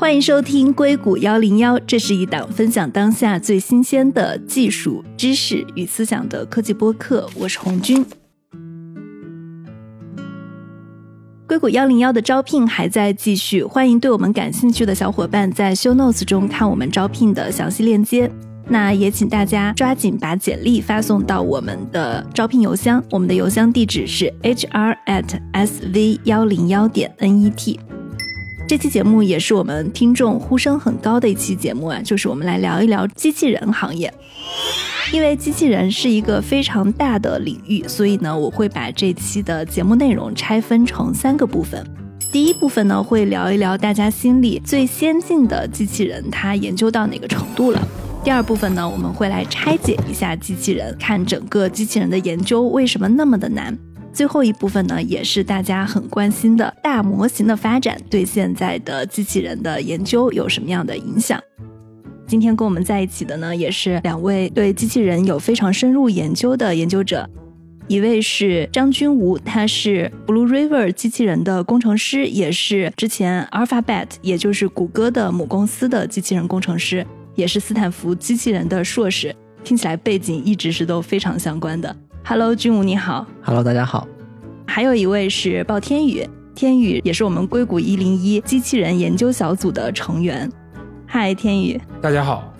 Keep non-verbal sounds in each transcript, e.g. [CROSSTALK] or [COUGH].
欢迎收听硅谷幺零幺，这是一档分享当下最新鲜的技术知识与思想的科技播客。我是红军。硅谷幺零幺的招聘还在继续，欢迎对我们感兴趣的小伙伴在 Show Notes 中看我们招聘的详细链接。那也请大家抓紧把简历发送到我们的招聘邮箱，我们的邮箱地址是 hr at sv 幺零幺点 net。这期节目也是我们听众呼声很高的一期节目啊，就是我们来聊一聊机器人行业。因为机器人是一个非常大的领域，所以呢，我会把这期的节目内容拆分成三个部分。第一部分呢，会聊一聊大家心里最先进的机器人，它研究到哪个程度了。第二部分呢，我们会来拆解一下机器人，看整个机器人的研究为什么那么的难。最后一部分呢，也是大家很关心的大模型的发展对现在的机器人的研究有什么样的影响。今天跟我们在一起的呢，也是两位对机器人有非常深入研究的研究者，一位是张君吴，他是 Blue River 机器人的工程师，也是之前 Alphabet 也就是谷歌的母公司的机器人工程师，也是斯坦福机器人的硕士，听起来背景一直是都非常相关的。Hello，君武你好。Hello，大家好。还有一位是鲍天宇，天宇也是我们硅谷一零一机器人研究小组的成员。嗨，天宇。大家好。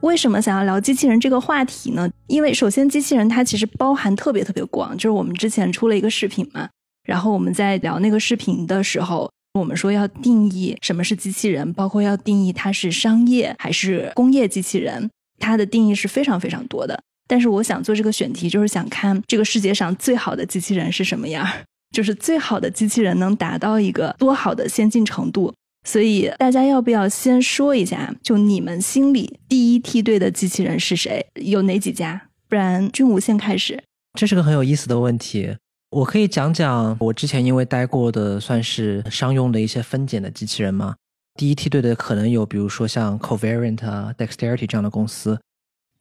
为什么想要聊机器人这个话题呢？因为首先，机器人它其实包含特别特别广，就是我们之前出了一个视频嘛，然后我们在聊那个视频的时候，我们说要定义什么是机器人，包括要定义它是商业还是工业机器人，它的定义是非常非常多的。但是我想做这个选题，就是想看这个世界上最好的机器人是什么样，就是最好的机器人能达到一个多好的先进程度。所以大家要不要先说一下，就你们心里第一梯队的机器人是谁？有哪几家？不然君武先开始。这是个很有意思的问题，我可以讲讲我之前因为待过的算是商用的一些分拣的机器人吗？第一梯队的可能有，比如说像 Covariant 啊、Dexterity 这样的公司。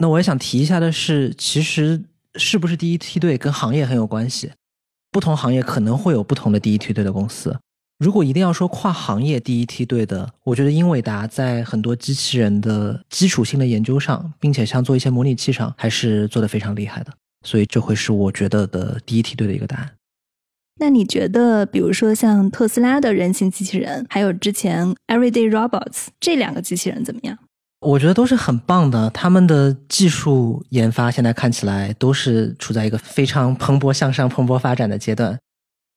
那我也想提一下的是，其实是不是第一梯队跟行业很有关系，不同行业可能会有不同的第一梯队的公司。如果一定要说跨行业第一梯队的，我觉得英伟达在很多机器人的基础性的研究上，并且像做一些模拟器上，还是做得非常厉害的。所以这会是我觉得的第一梯队的一个答案。那你觉得，比如说像特斯拉的人形机器人，还有之前 Everyday Robots 这两个机器人怎么样？我觉得都是很棒的，他们的技术研发现在看起来都是处在一个非常蓬勃向上、蓬勃发展的阶段。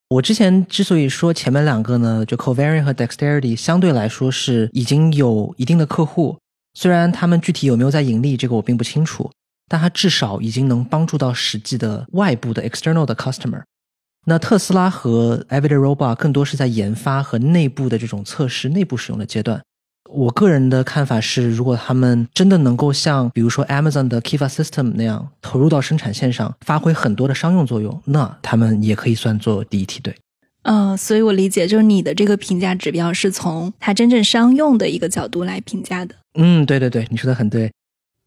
我之前之所以说前面两个呢，就 covari 和 Dexterity 相对来说是已经有一定的客户，虽然他们具体有没有在盈利，这个我并不清楚，但它至少已经能帮助到实际的外部的 external 的 customer。那特斯拉和 Everyday Robot 更多是在研发和内部的这种测试、内部使用的阶段。我个人的看法是，如果他们真的能够像比如说 Amazon 的 Kiva System 那样投入到生产线上，发挥很多的商用作用，那他们也可以算作第一梯队。嗯，所以我理解，就是你的这个评价指标是从它真正商用的一个角度来评价的。嗯，对对对，你说的很对。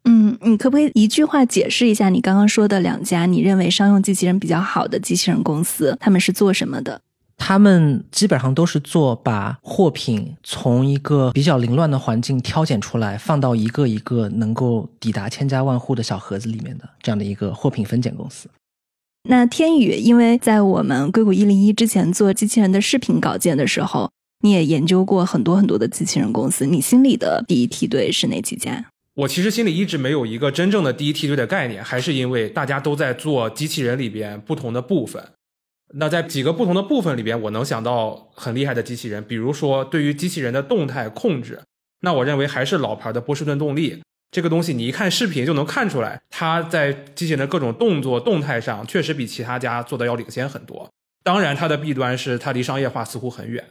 嗯，你可不可以一句话解释一下你刚刚说的两家你认为商用机器人比较好的机器人公司，他们是做什么的？他们基本上都是做把货品从一个比较凌乱的环境挑拣出来，放到一个一个能够抵达千家万户的小盒子里面的这样的一个货品分拣公司。那天宇，因为在我们硅谷一零一之前做机器人的视频稿件的时候，你也研究过很多很多的机器人公司，你心里的第一梯队是哪几家？我其实心里一直没有一个真正的第一梯队的概念，还是因为大家都在做机器人里边不同的部分。那在几个不同的部分里边，我能想到很厉害的机器人，比如说对于机器人的动态控制，那我认为还是老牌的波士顿动力这个东西，你一看视频就能看出来，它在机器人的各种动作动态上确实比其他家做的要领先很多。当然，它的弊端是它离商业化似乎很远。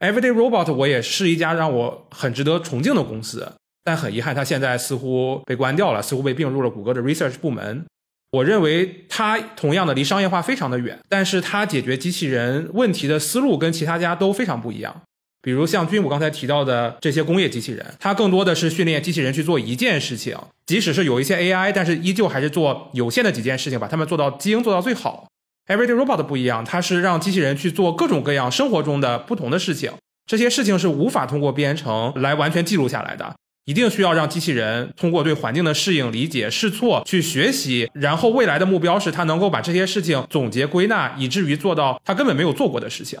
Everyday Robot 我也是一家让我很值得崇敬的公司，但很遗憾，它现在似乎被关掉了，似乎被并入了谷歌的 Research 部门。我认为它同样的离商业化非常的远，但是它解决机器人问题的思路跟其他家都非常不一样。比如像军武刚才提到的这些工业机器人，它更多的是训练机器人去做一件事情，即使是有一些 AI，但是依旧还是做有限的几件事情，把它们做到基因做到最好。Everyday Robot 不一样，它是让机器人去做各种各样生活中的不同的事情，这些事情是无法通过编程来完全记录下来的，一定需要让机器人通过对环境的适应、理解、试错去学习，然后未来的目标是它能够把这些事情总结归纳，以至于做到它根本没有做过的事情。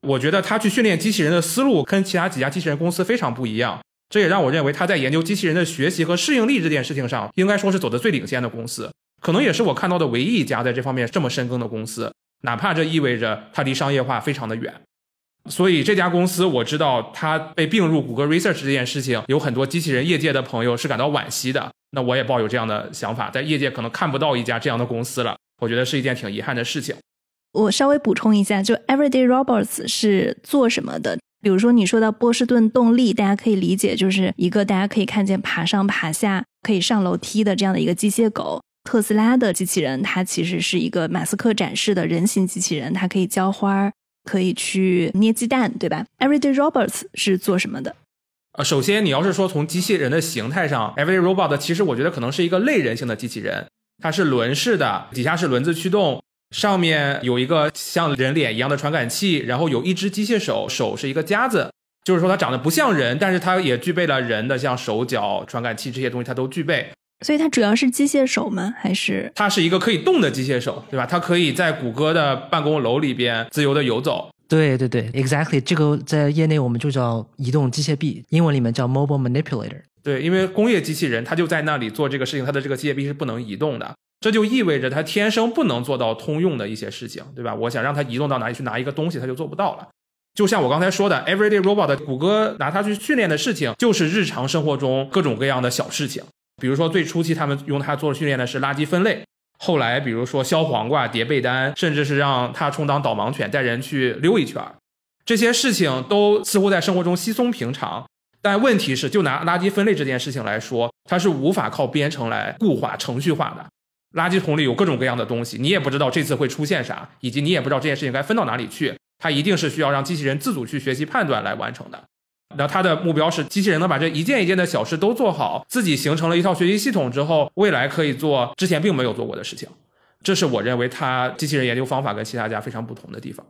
我觉得他去训练机器人的思路跟其他几家机器人公司非常不一样，这也让我认为他在研究机器人的学习和适应力这件事情上，应该说是走的最领先的公司，可能也是我看到的唯一一家在这方面这么深耕的公司，哪怕这意味着它离商业化非常的远。所以这家公司我知道它被并入谷歌 Research 这件事情，有很多机器人业界的朋友是感到惋惜的。那我也抱有这样的想法，在业界可能看不到一家这样的公司了，我觉得是一件挺遗憾的事情。我稍微补充一下，就 Everyday Robots 是做什么的？比如说你说到波士顿动力，大家可以理解就是一个大家可以看见爬上爬下、可以上楼梯的这样的一个机械狗。特斯拉的机器人，它其实是一个马斯克展示的人形机器人，它可以浇花，可以去捏鸡蛋，对吧？Everyday Robots 是做什么的？呃，首先你要是说从机器人的形态上，Everyday Robot 其实我觉得可能是一个类人性的机器人，它是轮式的，底下是轮子驱动。上面有一个像人脸一样的传感器，然后有一只机械手，手是一个夹子，就是说它长得不像人，但是它也具备了人的像手脚、传感器这些东西，它都具备。所以它主要是机械手吗？还是它是一个可以动的机械手，对吧？它可以在谷歌的办公楼里边自由的游走。对对对，exactly，这个在业内我们就叫移动机械臂，英文里面叫 mobile manipulator。对，因为工业机器人它就在那里做这个事情，它的这个机械臂是不能移动的。这就意味着它天生不能做到通用的一些事情，对吧？我想让它移动到哪里去拿一个东西，它就做不到了。就像我刚才说的，Everyday Robot，谷歌拿它去训练的事情，就是日常生活中各种各样的小事情。比如说最初期他们用它做训练的是垃圾分类，后来比如说削黄瓜、叠被单，甚至是让它充当导盲犬带人去溜一圈儿，这些事情都似乎在生活中稀松平常。但问题是，就拿垃圾分类这件事情来说，它是无法靠编程来固化、程序化的。垃圾桶里有各种各样的东西，你也不知道这次会出现啥，以及你也不知道这件事情该分到哪里去。它一定是需要让机器人自主去学习判断来完成的。那它的目标是机器人能把这一件一件的小事都做好，自己形成了一套学习系统之后，未来可以做之前并没有做过的事情。这是我认为它机器人研究方法跟其他家非常不同的地方。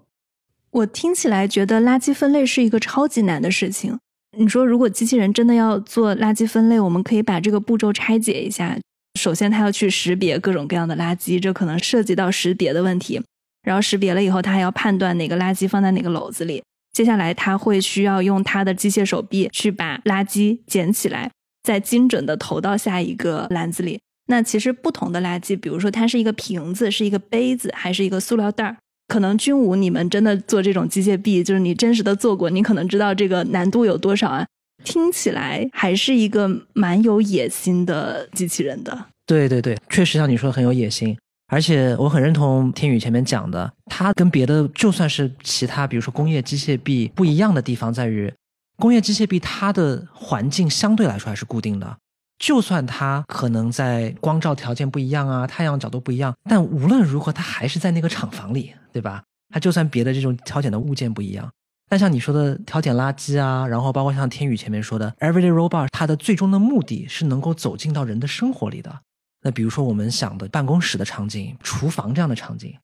我听起来觉得垃圾分类是一个超级难的事情。你说如果机器人真的要做垃圾分类，我们可以把这个步骤拆解一下。首先，它要去识别各种各样的垃圾，这可能涉及到识别的问题。然后识别了以后，它还要判断哪个垃圾放在哪个篓子里。接下来，他会需要用他的机械手臂去把垃圾捡起来，再精准的投到下一个篮子里。那其实不同的垃圾，比如说它是一个瓶子、是一个杯子，还是一个塑料袋儿，可能军武你们真的做这种机械臂，就是你真实的做过，你可能知道这个难度有多少啊。听起来还是一个蛮有野心的机器人的。对对对，确实像你说的很有野心，而且我很认同天宇前面讲的，它跟别的就算是其他，比如说工业机械臂不一样的地方在于，工业机械臂它的环境相对来说还是固定的，就算它可能在光照条件不一样啊，太阳角度不一样，但无论如何它还是在那个厂房里，对吧？它就算别的这种挑拣的物件不一样。但像你说的挑拣垃圾啊，然后包括像天宇前面说的 Everyday Robot，它的最终的目的是能够走进到人的生活里的。那比如说我们想的办公室的场景、厨房这样的场景，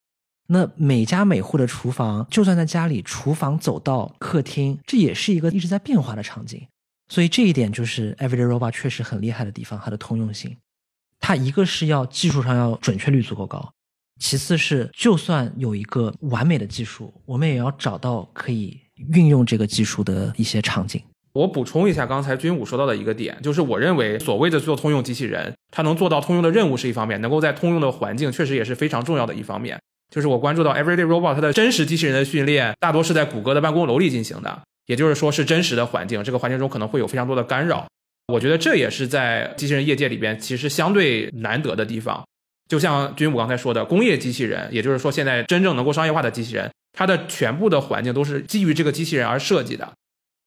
那每家每户的厨房，就算在家里，厨房走到客厅，这也是一个一直在变化的场景。所以这一点就是 Everyday Robot 确实很厉害的地方，它的通用性。它一个是要技术上要准确率足够高，其次是就算有一个完美的技术，我们也要找到可以。运用这个技术的一些场景，我补充一下刚才军武说到的一个点，就是我认为所谓的做通用机器人，它能做到通用的任务是一方面，能够在通用的环境确实也是非常重要的一方面。就是我关注到 Everyday Robot 它的真实机器人的训练，大多是在谷歌的办公楼里进行的，也就是说是真实的环境，这个环境中可能会有非常多的干扰。我觉得这也是在机器人业界里边其实相对难得的地方。就像军武刚才说的，工业机器人，也就是说现在真正能够商业化的机器人。它的全部的环境都是基于这个机器人而设计的，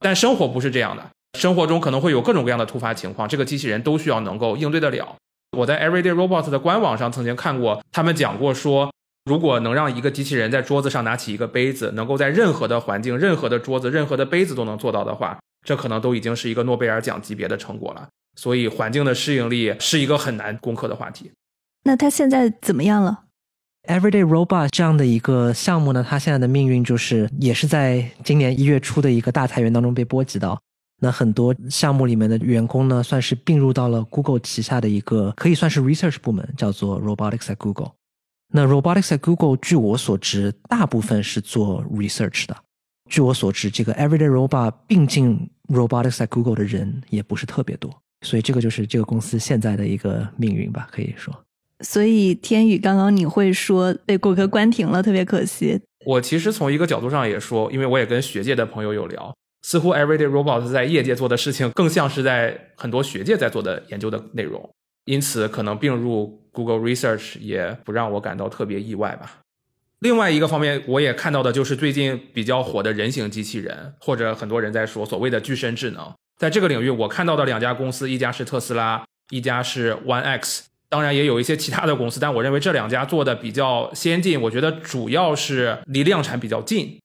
但生活不是这样的。生活中可能会有各种各样的突发情况，这个机器人都需要能够应对得了。我在 Everyday Robots 的官网上曾经看过，他们讲过说，如果能让一个机器人在桌子上拿起一个杯子，能够在任何的环境、任何的桌子、任何的杯子都能做到的话，这可能都已经是一个诺贝尔奖级别的成果了。所以，环境的适应力是一个很难攻克的话题。那它现在怎么样了？Everyday Robot 这样的一个项目呢，它现在的命运就是也是在今年一月初的一个大裁员当中被波及到。那很多项目里面的员工呢，算是并入到了 Google 旗下的一个可以算是 research 部门，叫做 Robotics at Google。那 Robotics at Google，据我所知，大部分是做 research 的。据我所知，这个 Everyday Robot 并进 Robotics at Google 的人也不是特别多，所以这个就是这个公司现在的一个命运吧，可以说。所以天宇，刚刚你会说被谷歌关停了，特别可惜。我其实从一个角度上也说，因为我也跟学界的朋友有聊。似乎 Everyday Robot 在业界做的事情，更像是在很多学界在做的研究的内容，因此可能并入 Google Research 也不让我感到特别意外吧。另外一个方面，我也看到的就是最近比较火的人形机器人，或者很多人在说所谓的具身智能。在这个领域，我看到的两家公司，一家是特斯拉，一家是 One X，当然也有一些其他的公司，但我认为这两家做的比较先进。我觉得主要是离量产比较近。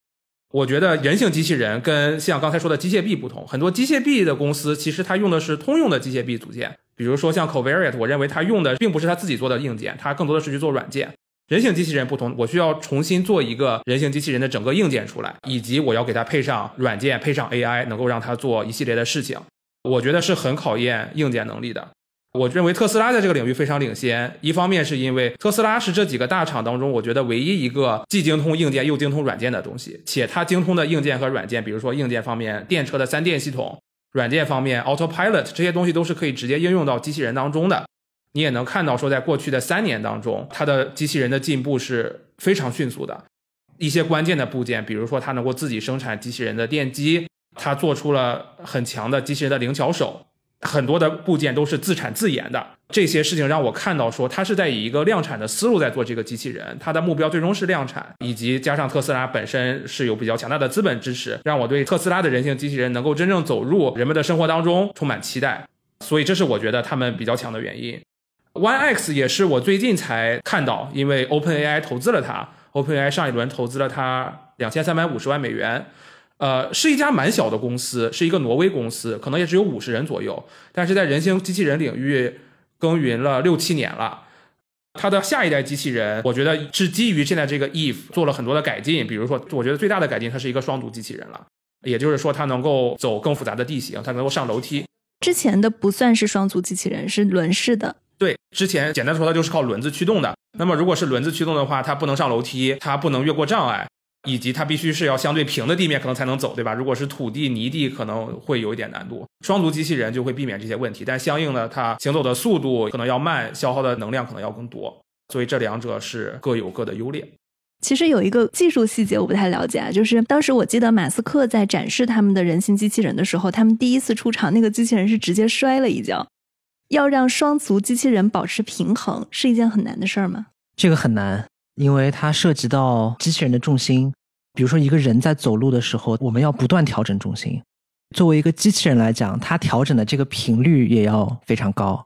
我觉得人形机器人跟像刚才说的机械臂不同，很多机械臂的公司其实它用的是通用的机械臂组件，比如说像 Covariate，我认为它用的并不是它自己做的硬件，它更多的是去做软件。人形机器人不同，我需要重新做一个人形机器人的整个硬件出来，以及我要给它配上软件，配上 AI，能够让它做一系列的事情，我觉得是很考验硬件能力的。我认为特斯拉在这个领域非常领先，一方面是因为特斯拉是这几个大厂当中，我觉得唯一一个既精通硬件又精通软件的东西，且它精通的硬件和软件，比如说硬件方面电车的三电系统，软件方面 Autopilot 这些东西都是可以直接应用到机器人当中的。你也能看到说，在过去的三年当中，它的机器人的进步是非常迅速的。一些关键的部件，比如说它能够自己生产机器人的电机，它做出了很强的机器人的灵巧手。很多的部件都是自产自研的，这些事情让我看到说，它是在以一个量产的思路在做这个机器人，它的目标最终是量产，以及加上特斯拉本身是有比较强大的资本支持，让我对特斯拉的人形机器人能够真正走入人们的生活当中充满期待。所以这是我觉得他们比较强的原因。One X 也是我最近才看到，因为 Open AI 投资了它，Open AI 上一轮投资了它两千三百五十万美元。呃，是一家蛮小的公司，是一个挪威公司，可能也只有五十人左右，但是在人形机器人领域耕耘了六七年了。它的下一代机器人，我觉得是基于现在这个 Eve 做了很多的改进，比如说，我觉得最大的改进，它是一个双足机器人了，也就是说，它能够走更复杂的地形，它能够上楼梯。之前的不算是双足机器人，是轮式的。对，之前简单说，它就是靠轮子驱动的。那么，如果是轮子驱动的话，它不能上楼梯，它不能越过障碍。以及它必须是要相对平的地面可能才能走，对吧？如果是土地、泥地，可能会有一点难度。双足机器人就会避免这些问题，但相应的，它行走的速度可能要慢，消耗的能量可能要更多。所以这两者是各有各的优劣。其实有一个技术细节我不太了解啊，就是当时我记得马斯克在展示他们的人形机器人的时候，他们第一次出场，那个机器人是直接摔了一跤。要让双足机器人保持平衡是一件很难的事儿吗？这个很难。因为它涉及到机器人的重心，比如说一个人在走路的时候，我们要不断调整重心。作为一个机器人来讲，它调整的这个频率也要非常高。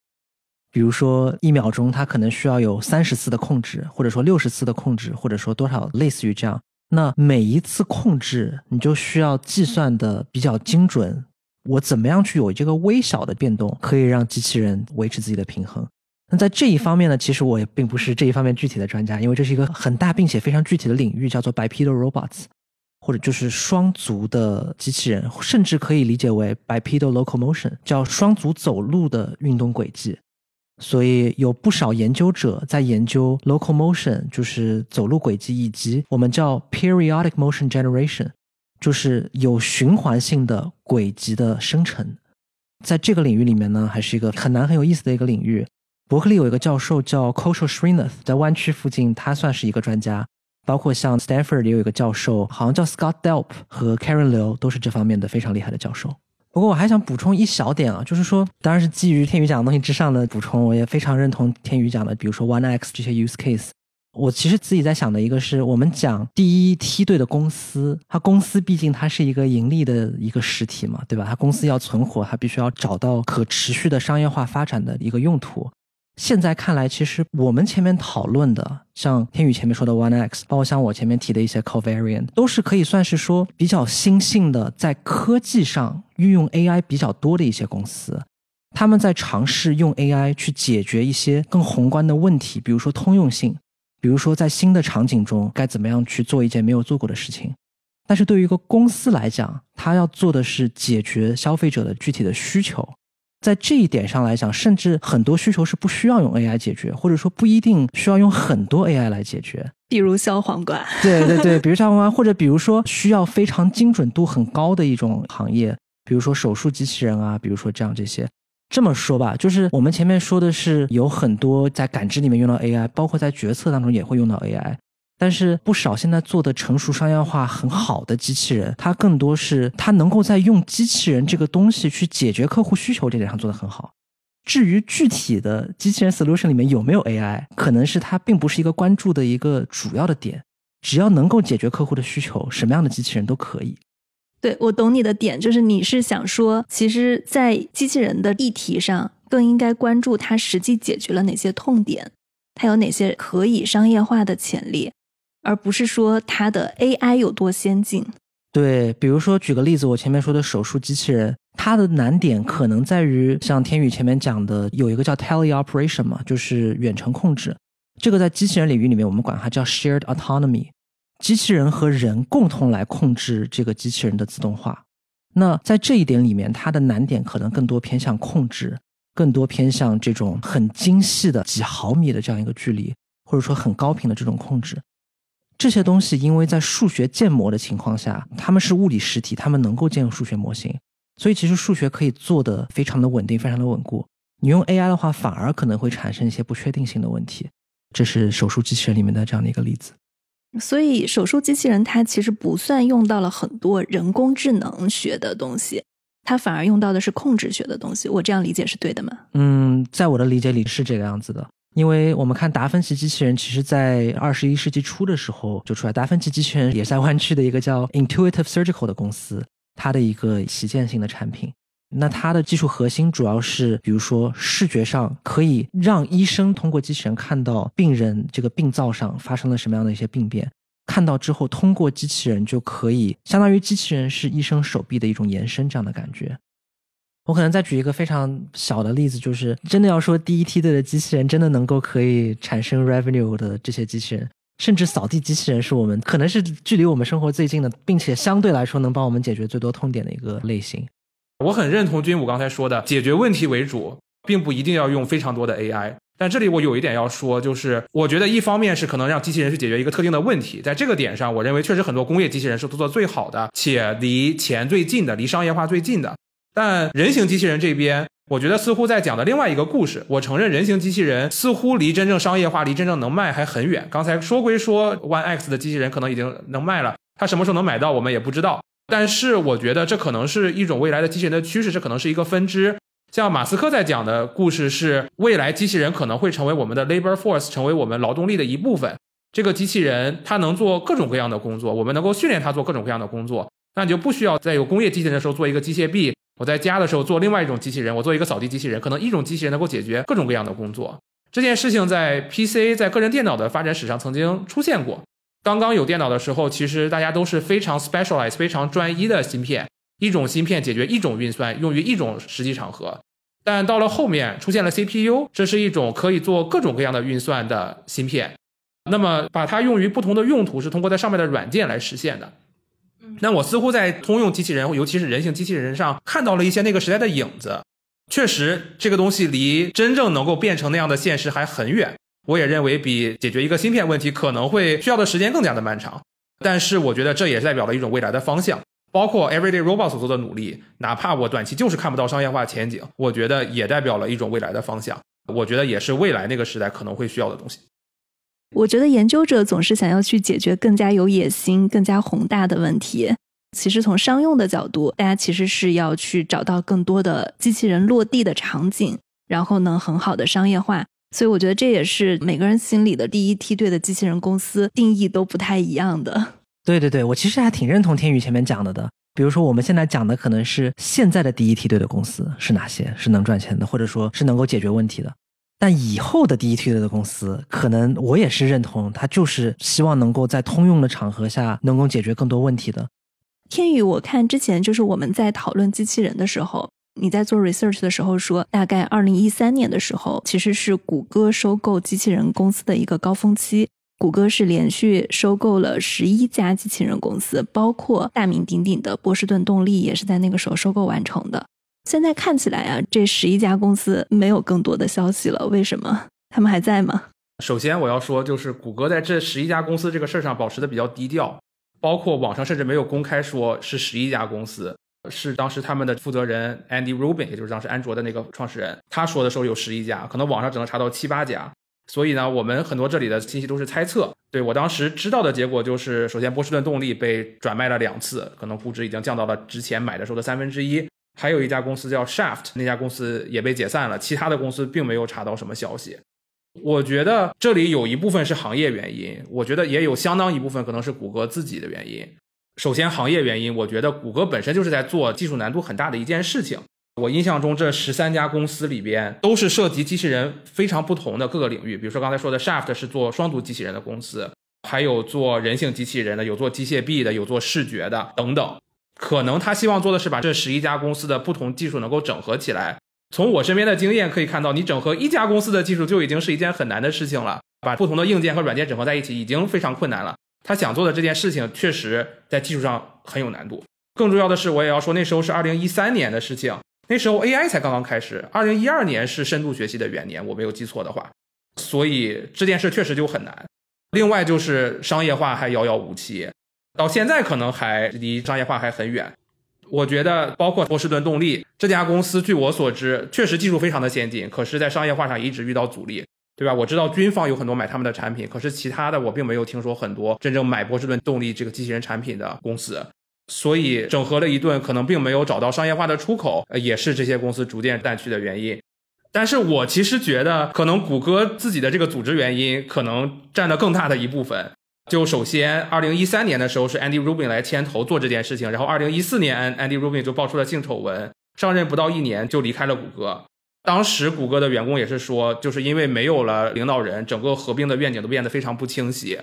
比如说一秒钟，它可能需要有三十次的控制，或者说六十次的控制，或者说多少类似于这样。那每一次控制，你就需要计算的比较精准。我怎么样去有这个微小的变动，可以让机器人维持自己的平衡？那在这一方面呢，其实我也并不是这一方面具体的专家，因为这是一个很大并且非常具体的领域，叫做 bipedal robots，或者就是双足的机器人，甚至可以理解为 bipedal locomotion，叫双足走路的运动轨迹。所以有不少研究者在研究 locomotion，就是走路轨迹，以及我们叫 periodic motion generation，就是有循环性的轨迹的生成。在这个领域里面呢，还是一个很难很有意思的一个领域。伯克利有一个教授叫 Koshal Srinath，在湾区附近，他算是一个专家。包括像 Stanford 也有一个教授，好像叫 Scott Delp 和 Karen Liu，都是这方面的非常厉害的教授。不过我还想补充一小点啊，就是说，当然是基于天宇讲的东西之上的补充，我也非常认同天宇讲的，比如说 One X 这些 use case。我其实自己在想的一个是，我们讲第一梯队的公司，它公司毕竟它是一个盈利的一个实体嘛，对吧？它公司要存活，它必须要找到可持续的商业化发展的一个用途。现在看来，其实我们前面讨论的，像天宇前面说的 One X，包括像我前面提的一些 Covariant，都是可以算是说比较新兴的，在科技上运用 AI 比较多的一些公司。他们在尝试用 AI 去解决一些更宏观的问题，比如说通用性，比如说在新的场景中该怎么样去做一件没有做过的事情。但是对于一个公司来讲，它要做的是解决消费者的具体的需求。在这一点上来讲，甚至很多需求是不需要用 AI 解决，或者说不一定需要用很多 AI 来解决。比如削黄瓜，对对对，[LAUGHS] 比如削黄瓜，或者比如说需要非常精准度很高的一种行业，比如说手术机器人啊，比如说这样这些。这么说吧，就是我们前面说的是有很多在感知里面用到 AI，包括在决策当中也会用到 AI。但是不少现在做的成熟商业化很好的机器人，它更多是它能够在用机器人这个东西去解决客户需求这点上做得很好。至于具体的机器人 solution 里面有没有 AI，可能是它并不是一个关注的一个主要的点。只要能够解决客户的需求，什么样的机器人都可以。对我懂你的点，就是你是想说，其实，在机器人的议题上，更应该关注它实际解决了哪些痛点，它有哪些可以商业化的潜力。而不是说它的 AI 有多先进。对，比如说举个例子，我前面说的手术机器人，它的难点可能在于像天宇前面讲的，有一个叫 teleoperation 嘛，就是远程控制。这个在机器人领域里面，我们管它叫 shared autonomy，机器人和人共同来控制这个机器人的自动化。那在这一点里面，它的难点可能更多偏向控制，更多偏向这种很精细的几毫米的这样一个距离，或者说很高频的这种控制。这些东西，因为在数学建模的情况下，他们是物理实体，他们能够建数学模型，所以其实数学可以做的非常的稳定，非常的稳固。你用 AI 的话，反而可能会产生一些不确定性的问题。这是手术机器人里面的这样的一个例子。所以手术机器人它其实不算用到了很多人工智能学的东西，它反而用到的是控制学的东西。我这样理解是对的吗？嗯，在我的理解里是这个样子的。因为我们看达芬奇机器人，其实在二十一世纪初的时候就出来。达芬奇机器人也是在湾区的一个叫 Intuitive Surgical 的公司，它的一个旗舰性的产品。那它的技术核心主要是，比如说视觉上可以让医生通过机器人看到病人这个病灶上发生了什么样的一些病变，看到之后通过机器人就可以，相当于机器人是医生手臂的一种延伸这样的感觉。我可能再举一个非常小的例子，就是真的要说第一梯队的机器人真的能够可以产生 revenue 的这些机器人，甚至扫地机器人是我们可能是距离我们生活最近的，并且相对来说能帮我们解决最多痛点的一个类型。我很认同军武刚才说的，解决问题为主，并不一定要用非常多的 AI。但这里我有一点要说，就是我觉得一方面是可能让机器人去解决一个特定的问题，在这个点上，我认为确实很多工业机器人是做的最好的，且离钱最近的，离商业化最近的。但人形机器人这边，我觉得似乎在讲的另外一个故事。我承认，人形机器人似乎离真正商业化、离真正能卖还很远。刚才说归说，One X 的机器人可能已经能卖了，它什么时候能买到，我们也不知道。但是我觉得这可能是一种未来的机器人的趋势，这可能是一个分支。像马斯克在讲的故事是，未来机器人可能会成为我们的 labor force，成为我们劳动力的一部分。这个机器人它能做各种各样的工作，我们能够训练它做各种各样的工作，那你就不需要在有工业机器人的时候做一个机械臂。我在家的时候做另外一种机器人，我做一个扫地机器人，可能一种机器人能够解决各种各样的工作。这件事情在 PC 在个人电脑的发展史上曾经出现过。刚刚有电脑的时候，其实大家都是非常 specialized、非常专一的芯片，一种芯片解决一种运算，用于一种实际场合。但到了后面出现了 CPU，这是一种可以做各种各样的运算的芯片。那么把它用于不同的用途，是通过在上面的软件来实现的。那我似乎在通用机器人，尤其是人形机器人上看到了一些那个时代的影子。确实，这个东西离真正能够变成那样的现实还很远。我也认为，比解决一个芯片问题可能会需要的时间更加的漫长。但是，我觉得这也代表了一种未来的方向。包括 Everyday Robot 所做的努力，哪怕我短期就是看不到商业化前景，我觉得也代表了一种未来的方向。我觉得也是未来那个时代可能会需要的东西。我觉得研究者总是想要去解决更加有野心、更加宏大的问题。其实从商用的角度，大家其实是要去找到更多的机器人落地的场景，然后能很好的商业化。所以我觉得这也是每个人心里的第一梯队的机器人公司定义都不太一样的。对对对，我其实还挺认同天宇前面讲的的。比如说我们现在讲的可能是现在的第一梯队的公司是哪些，是能赚钱的，或者说是能够解决问题的。但以后的第一梯队的公司，可能我也是认同，它就是希望能够在通用的场合下能够解决更多问题的。天宇，我看之前就是我们在讨论机器人的时候，你在做 research 的时候说，大概二零一三年的时候，其实是谷歌收购机器人公司的一个高峰期。谷歌是连续收购了十一家机器人公司，包括大名鼎鼎的波士顿动力也是在那个时候收购完成的。现在看起来啊，这十一家公司没有更多的消息了，为什么？他们还在吗？首先我要说，就是谷歌在这十一家公司这个事儿上保持的比较低调，包括网上甚至没有公开说是十一家公司，是当时他们的负责人 Andy Rubin，也就是当时安卓的那个创始人，他说的时候有十一家，可能网上只能查到七八家。所以呢，我们很多这里的信息都是猜测。对我当时知道的结果就是，首先波士顿动力被转卖了两次，可能估值已经降到了之前买的时候的三分之一。还有一家公司叫 Shaft，那家公司也被解散了。其他的公司并没有查到什么消息。我觉得这里有一部分是行业原因，我觉得也有相当一部分可能是谷歌自己的原因。首先，行业原因，我觉得谷歌本身就是在做技术难度很大的一件事情。我印象中，这十三家公司里边都是涉及机器人非常不同的各个领域。比如说刚才说的 Shaft 是做双读机器人的公司，还有做人形机器人的，有做机械臂的，有做视觉的等等。可能他希望做的是把这十一家公司的不同技术能够整合起来。从我身边的经验可以看到，你整合一家公司的技术就已经是一件很难的事情了。把不同的硬件和软件整合在一起已经非常困难了。他想做的这件事情确实在技术上很有难度。更重要的是，我也要说，那时候是二零一三年的事情。那时候 AI 才刚刚开始，二零一二年是深度学习的元年，我没有记错的话，所以这件事确实就很难。另外就是商业化还遥遥无期，到现在可能还离商业化还很远。我觉得包括波士顿动力这家公司，据我所知，确实技术非常的先进，可是，在商业化上一直遇到阻力，对吧？我知道军方有很多买他们的产品，可是其他的我并没有听说很多真正买波士顿动力这个机器人产品的公司。所以整合了一顿，可能并没有找到商业化的出口，呃，也是这些公司逐渐淡去的原因。但是我其实觉得，可能谷歌自己的这个组织原因，可能占了更大的一部分。就首先，二零一三年的时候是 Andy Rubin 来牵头做这件事情，然后二零一四年 Andy Rubin 就爆出了性丑闻，上任不到一年就离开了谷歌。当时谷歌的员工也是说，就是因为没有了领导人，整个合并的愿景都变得非常不清晰。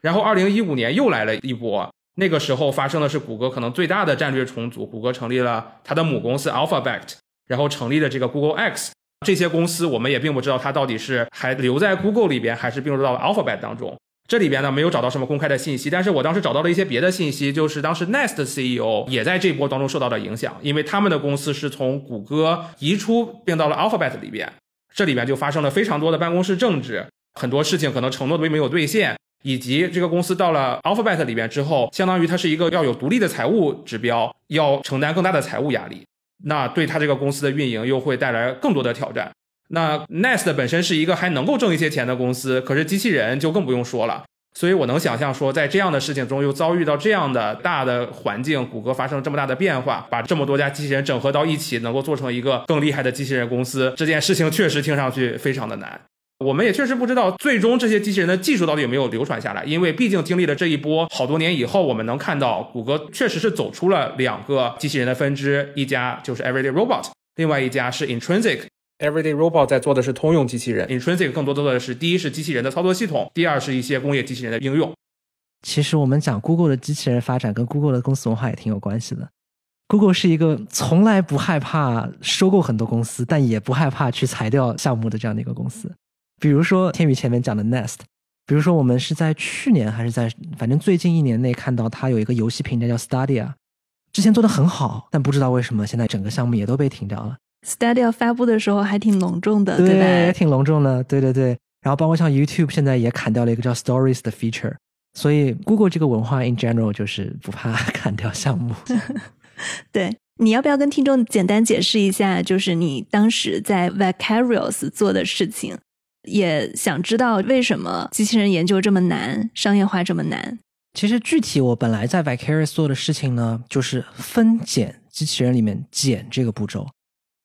然后二零一五年又来了一波。那个时候发生的是谷歌可能最大的战略重组，谷歌成立了它的母公司 Alphabet，然后成立了这个 Google X。这些公司我们也并不知道它到底是还留在 Google 里边，还是并入到了 Alphabet 当中。这里边呢没有找到什么公开的信息，但是我当时找到了一些别的信息，就是当时 Nest CEO 也在这波当中受到了影响，因为他们的公司是从谷歌移出并到了 Alphabet 里边，这里边就发生了非常多的办公室政治，很多事情可能承诺都没有兑现。以及这个公司到了 Alphabet 里边之后，相当于它是一个要有独立的财务指标，要承担更大的财务压力，那对它这个公司的运营又会带来更多的挑战。那 Nest 本身是一个还能够挣一些钱的公司，可是机器人就更不用说了。所以我能想象说，在这样的事情中又遭遇到这样的大的环境，谷歌发生这么大的变化，把这么多家机器人整合到一起，能够做成一个更厉害的机器人公司，这件事情确实听上去非常的难。我们也确实不知道最终这些机器人的技术到底有没有流传下来，因为毕竟经历了这一波好多年以后，我们能看到谷歌确实是走出了两个机器人的分支，一家就是 Everyday Robot，另外一家是 Intrinsic。Everyday Robot 在做的是通用机器人，Intrinsic 更多做的是第一是机器人的操作系统，第二是一些工业机器人的应用。其实我们讲 Google 的机器人发展跟 Google 的公司文化也挺有关系的。Google 是一个从来不害怕收购很多公司，但也不害怕去裁掉项目的这样的一个公司。比如说天宇前面讲的 Nest，比如说我们是在去年还是在反正最近一年内看到它有一个游戏平台叫 Stadia，之前做的很好，但不知道为什么现在整个项目也都被停掉了。Stadia 发布的时候还挺隆重的，对吧？挺隆重的，对对对。然后包括像 YouTube 现在也砍掉了一个叫 Stories 的 feature，所以 Google 这个文化 in general 就是不怕砍掉项目。[LAUGHS] 对，你要不要跟听众简单解释一下，就是你当时在 Vicarious 做的事情？也想知道为什么机器人研究这么难，商业化这么难。其实具体我本来在 Vicarious 做的事情呢，就是分拣机器人里面拣这个步骤。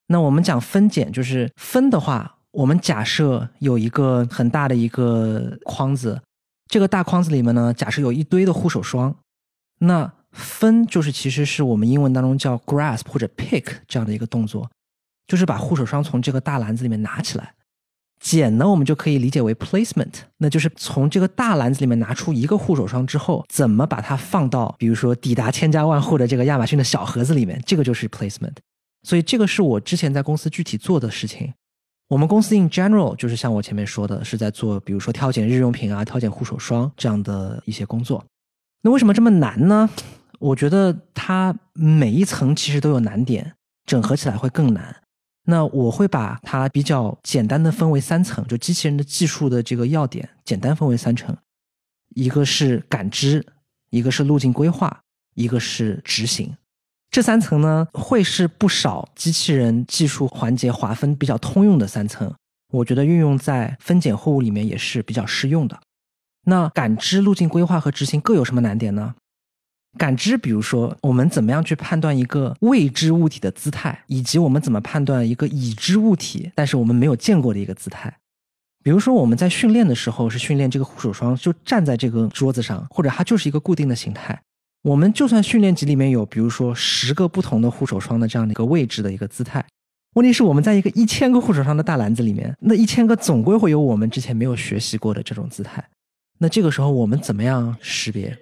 那我们讲分拣，就是分的话，我们假设有一个很大的一个框子，这个大框子里面呢，假设有一堆的护手霜。那分就是其实是我们英文当中叫 grasp 或者 pick 这样的一个动作，就是把护手霜从这个大篮子里面拿起来。捡呢，我们就可以理解为 placement，那就是从这个大篮子里面拿出一个护手霜之后，怎么把它放到，比如说抵达千家万户的这个亚马逊的小盒子里面，这个就是 placement。所以这个是我之前在公司具体做的事情。我们公司 in general 就是像我前面说的，是在做比如说挑拣日用品啊、挑拣护手霜这样的一些工作。那为什么这么难呢？我觉得它每一层其实都有难点，整合起来会更难。那我会把它比较简单的分为三层，就机器人的技术的这个要点，简单分为三层：一个是感知，一个是路径规划，一个是执行。这三层呢，会是不少机器人技术环节划分比较通用的三层。我觉得运用在分拣货物里面也是比较适用的。那感知、路径规划和执行各有什么难点呢？感知，比如说我们怎么样去判断一个未知物体的姿态，以及我们怎么判断一个已知物体但是我们没有见过的一个姿态。比如说我们在训练的时候是训练这个护手霜就站在这个桌子上，或者它就是一个固定的形态。我们就算训练集里面有，比如说十个不同的护手霜的这样的一个位置的一个姿态，问题是我们在一个一千个护手霜的大篮子里面，那一千个总归会有我们之前没有学习过的这种姿态。那这个时候我们怎么样识别？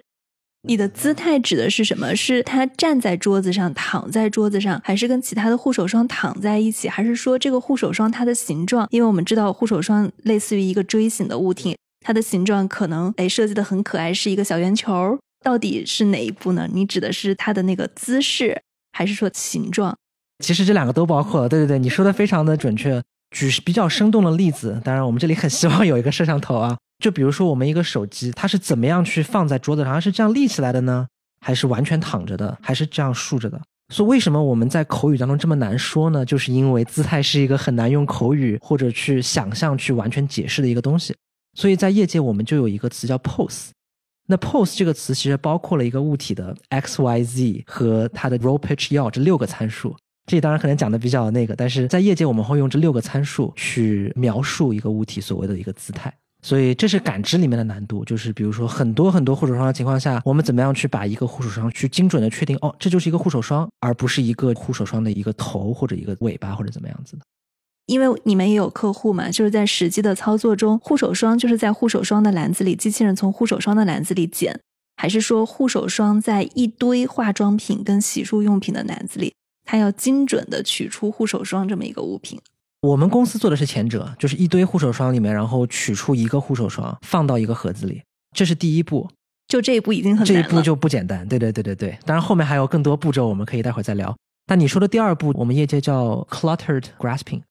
你的姿态指的是什么？是他站在桌子上、躺在桌子上，还是跟其他的护手霜躺在一起？还是说这个护手霜它的形状？因为我们知道护手霜类似于一个锥形的物体，它的形状可能哎设计的很可爱，是一个小圆球。到底是哪一步呢？你指的是它的那个姿势，还是说形状？其实这两个都包括了。对对对，你说的非常的准确。举比较生动的例子，当然我们这里很希望有一个摄像头啊。就比如说我们一个手机，它是怎么样去放在桌子上？它是这样立起来的呢，还是完全躺着的，还是这样竖着的？所以为什么我们在口语当中这么难说呢？就是因为姿态是一个很难用口语或者去想象去完全解释的一个东西。所以在业界我们就有一个词叫 pose。那 pose 这个词其实包括了一个物体的 x、y、z 和它的 roll、pitch、yaw 这六个参数。这当然可能讲的比较那个，但是在业界我们会用这六个参数去描述一个物体所谓的一个姿态。所以这是感知里面的难度，就是比如说很多很多护手霜的情况下，我们怎么样去把一个护手霜去精准的确定，哦，这就是一个护手霜，而不是一个护手霜的一个头或者一个尾巴或者怎么样子的。因为你们也有客户嘛，就是在实际的操作中，护手霜就是在护手霜的篮子里，机器人从护手霜的篮子里捡，还是说护手霜在一堆化妆品跟洗漱用品的篮子里，它要精准的取出护手霜这么一个物品？我们公司做的是前者，就是一堆护手霜里面，然后取出一个护手霜放到一个盒子里，这是第一步。就这一步已经很这一步就不简单。对对对对对，当然后面还有更多步骤，我们可以待会儿再聊。但你说的第二步，我们业界叫 cluttered grasping。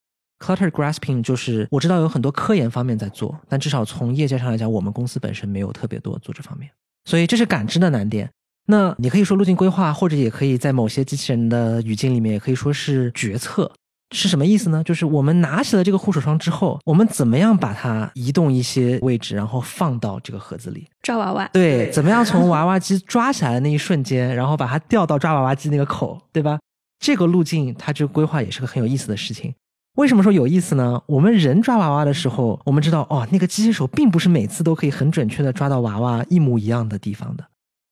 Cluttered grasping 就是我知道有很多科研方面在做，但至少从业界上来讲，我们公司本身没有特别多做这方面。所以这是感知的难点。那你可以说路径规划，或者也可以在某些机器人的语境里面，也可以说是决策。是什么意思呢？就是我们拿起了这个护手霜之后，我们怎么样把它移动一些位置，然后放到这个盒子里？抓娃娃。对，怎么样从娃娃机抓起来的那一瞬间，然后把它调到抓娃娃机那个口，对吧？这个路径，它这个规划也是个很有意思的事情。为什么说有意思呢？我们人抓娃娃的时候，我们知道哦，那个机械手并不是每次都可以很准确的抓到娃娃一模一样的地方的。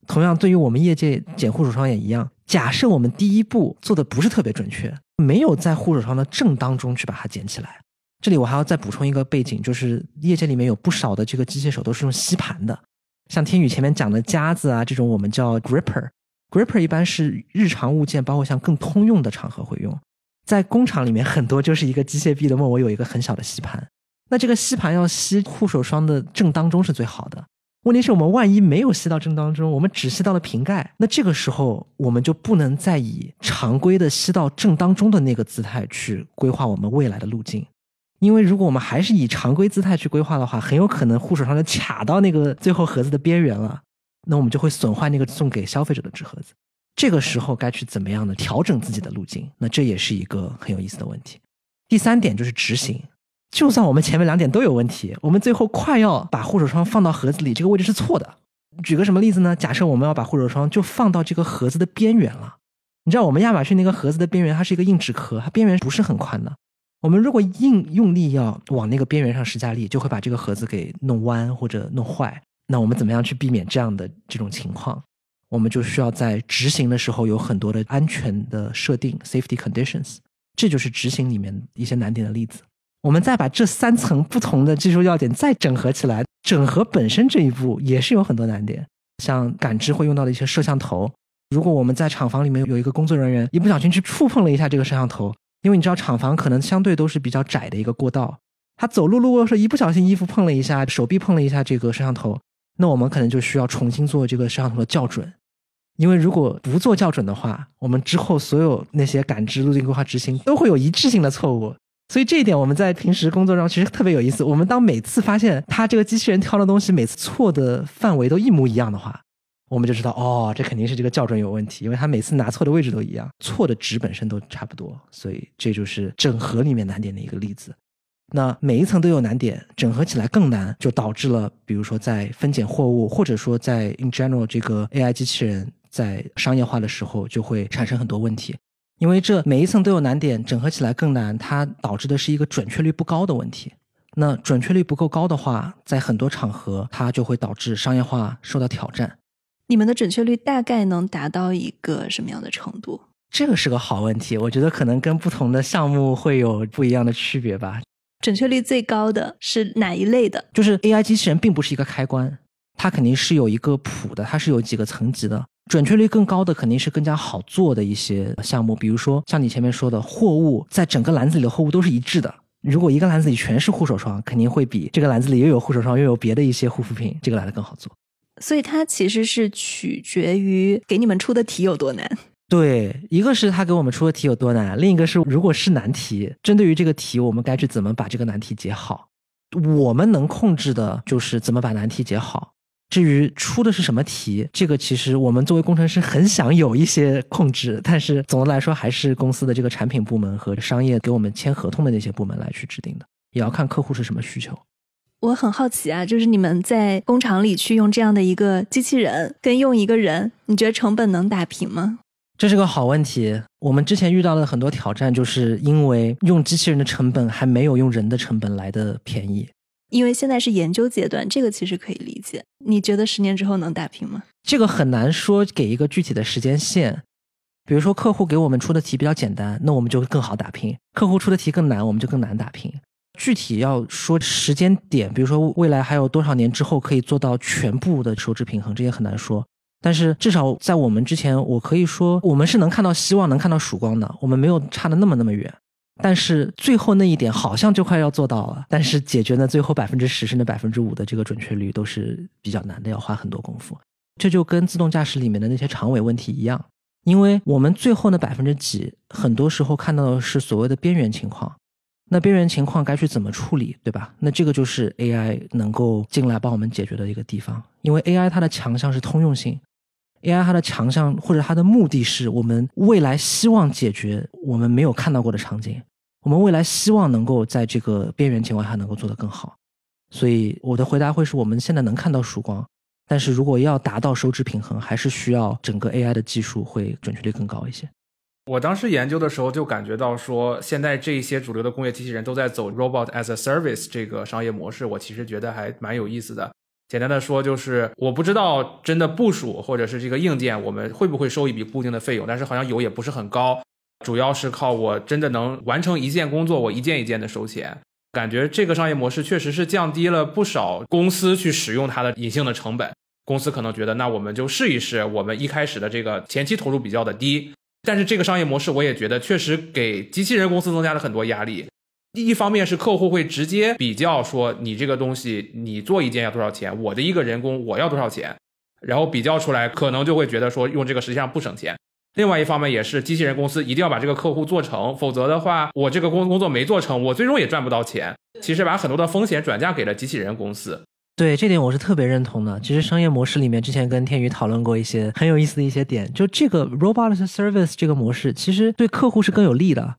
同样，对于我们业界捡护手霜也一样。假设我们第一步做的不是特别准确。没有在护手霜的正当中去把它捡起来。这里我还要再补充一个背景，就是业界里面有不少的这个机械手都是用吸盘的，像天宇前面讲的夹子啊这种，我们叫 gripper。gripper 一般是日常物件，包括像更通用的场合会用。在工厂里面，很多就是一个机械臂的问我有一个很小的吸盘。那这个吸盘要吸护手霜的正当中是最好的。问题是我们万一没有吸到正当中，我们只吸到了瓶盖，那这个时候我们就不能再以常规的吸到正当中的那个姿态去规划我们未来的路径，因为如果我们还是以常规姿态去规划的话，很有可能护手霜就卡到那个最后盒子的边缘了，那我们就会损坏那个送给消费者的纸盒子。这个时候该去怎么样呢？调整自己的路径，那这也是一个很有意思的问题。第三点就是执行。就算我们前面两点都有问题，我们最后快要把护手霜放到盒子里，这个位置是错的。举个什么例子呢？假设我们要把护手霜就放到这个盒子的边缘了，你知道我们亚马逊那个盒子的边缘，它是一个硬纸壳，它边缘不是很宽的。我们如果硬用力要往那个边缘上施加力，就会把这个盒子给弄弯或者弄坏。那我们怎么样去避免这样的这种情况？我们就需要在执行的时候有很多的安全的设定 （safety conditions），这就是执行里面一些难点的例子。我们再把这三层不同的技术要点再整合起来，整合本身这一步也是有很多难点，像感知会用到的一些摄像头。如果我们在厂房里面有一个工作人员一不小心去触碰了一下这个摄像头，因为你知道厂房可能相对都是比较窄的一个过道，他走路路过的时候一不小心衣服碰了一下，手臂碰了一下这个摄像头，那我们可能就需要重新做这个摄像头的校准。因为如果不做校准的话，我们之后所有那些感知、路径规划、执行都会有一致性的错误。所以这一点我们在平时工作中其实特别有意思。我们当每次发现它这个机器人挑的东西每次错的范围都一模一样的话，[LAUGHS] 我们就知道哦，这肯定是这个校准有问题，因为它每次拿错的位置都一样，错的值本身都差不多。所以这就是整合里面难点的一个例子。那每一层都有难点，整合起来更难，就导致了比如说在分拣货物，或者说在 in general 这个 AI 机器人。在商业化的时候就会产生很多问题，因为这每一层都有难点，整合起来更难，它导致的是一个准确率不高的问题。那准确率不够高的话，在很多场合它就会导致商业化受到挑战。你们的准确率大概能达到一个什么样的程度？这个是个好问题，我觉得可能跟不同的项目会有不一样的区别吧。准确率最高的是哪一类的？就是 AI 机器人并不是一个开关，它肯定是有一个谱的，它是有几个层级的。准确率更高的肯定是更加好做的一些项目，比如说像你前面说的，货物在整个篮子里的货物都是一致的。如果一个篮子里全是护手霜，肯定会比这个篮子里又有护手霜又有别的一些护肤品，这个来的更好做。所以它其实是取决于给你们出的题有多难。对，一个是他给我们出的题有多难，另一个是如果是难题，针对于这个题，我们该去怎么把这个难题解好？我们能控制的就是怎么把难题解好。至于出的是什么题，这个其实我们作为工程师很想有一些控制，但是总的来说还是公司的这个产品部门和商业给我们签合同的那些部门来去制定的，也要看客户是什么需求。我很好奇啊，就是你们在工厂里去用这样的一个机器人，跟用一个人，你觉得成本能打平吗？这是个好问题。我们之前遇到的很多挑战，就是因为用机器人的成本还没有用人的成本来的便宜。因为现在是研究阶段，这个其实可以理解。你觉得十年之后能打平吗？这个很难说，给一个具体的时间线。比如说，客户给我们出的题比较简单，那我们就更好打拼；客户出的题更难，我们就更难打拼。具体要说时间点，比如说未来还有多少年之后可以做到全部的收支平衡，这也很难说。但是至少在我们之前，我可以说我们是能看到希望、能看到曙光的，我们没有差的那么那么远。但是最后那一点好像就快要做到了，但是解决呢最后百分之十甚至百分之五的这个准确率都是比较难的，要花很多功夫。这就跟自动驾驶里面的那些长尾问题一样，因为我们最后那百分之几，很多时候看到的是所谓的边缘情况，那边缘情况该去怎么处理，对吧？那这个就是 AI 能够进来帮我们解决的一个地方，因为 AI 它的强项是通用性，AI 它的强项或者它的目的是我们未来希望解决我们没有看到过的场景。我们未来希望能够在这个边缘情况下能够做得更好，所以我的回答会是我们现在能看到曙光，但是如果要达到收支平衡，还是需要整个 AI 的技术会准确率更高一些。我当时研究的时候就感觉到说，现在这一些主流的工业机器人都在走 robot as a service 这个商业模式，我其实觉得还蛮有意思的。简单的说就是，我不知道真的部署或者是这个硬件，我们会不会收一笔固定的费用，但是好像有也不是很高。主要是靠我真的能完成一件工作，我一件一件的收钱。感觉这个商业模式确实是降低了不少公司去使用它的隐性的成本。公司可能觉得，那我们就试一试，我们一开始的这个前期投入比较的低。但是这个商业模式，我也觉得确实给机器人公司增加了很多压力。一方面是客户会直接比较说，你这个东西你做一件要多少钱，我的一个人工我要多少钱，然后比较出来，可能就会觉得说用这个实际上不省钱。另外一方面也是，机器人公司一定要把这个客户做成，否则的话，我这个工工作没做成，我最终也赚不到钱。其实把很多的风险转嫁给了机器人公司。对这点我是特别认同的。其实商业模式里面，之前跟天宇讨论过一些很有意思的一些点，就这个 robot service 这个模式，其实对客户是更有利的，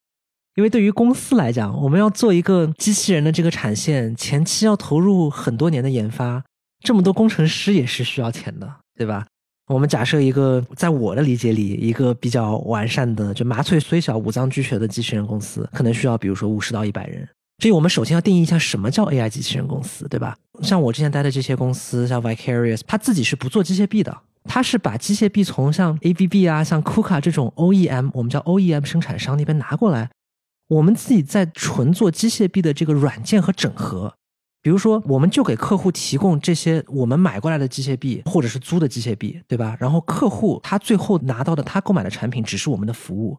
因为对于公司来讲，我们要做一个机器人的这个产线，前期要投入很多年的研发，这么多工程师也是需要钱的，对吧？我们假设一个，在我的理解里，一个比较完善的，就麻雀虽小五脏俱全的机器人公司，可能需要比如说五十到一百人。所以我们首先要定义一下什么叫 AI 机器人公司，对吧？像我之前待的这些公司，像 Vicarious，它自己是不做机械臂的，它是把机械臂从像 ABB 啊、像 KUKA 这种 OEM，我们叫 OEM 生产商那边拿过来，我们自己在纯做机械臂的这个软件和整合。比如说，我们就给客户提供这些我们买过来的机械臂，或者是租的机械臂，对吧？然后客户他最后拿到的他购买的产品只是我们的服务。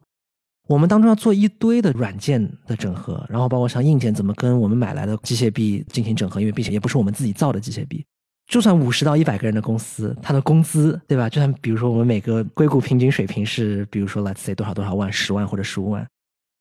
我们当中要做一堆的软件的整合，然后包括像硬件怎么跟我们买来的机械臂进行整合，因为并且也不是我们自己造的机械臂。就算五十到一百个人的公司，他的工资，对吧？就算比如说我们每个硅谷平均水平是，比如说 let's say 多少多少万，十万或者十五万，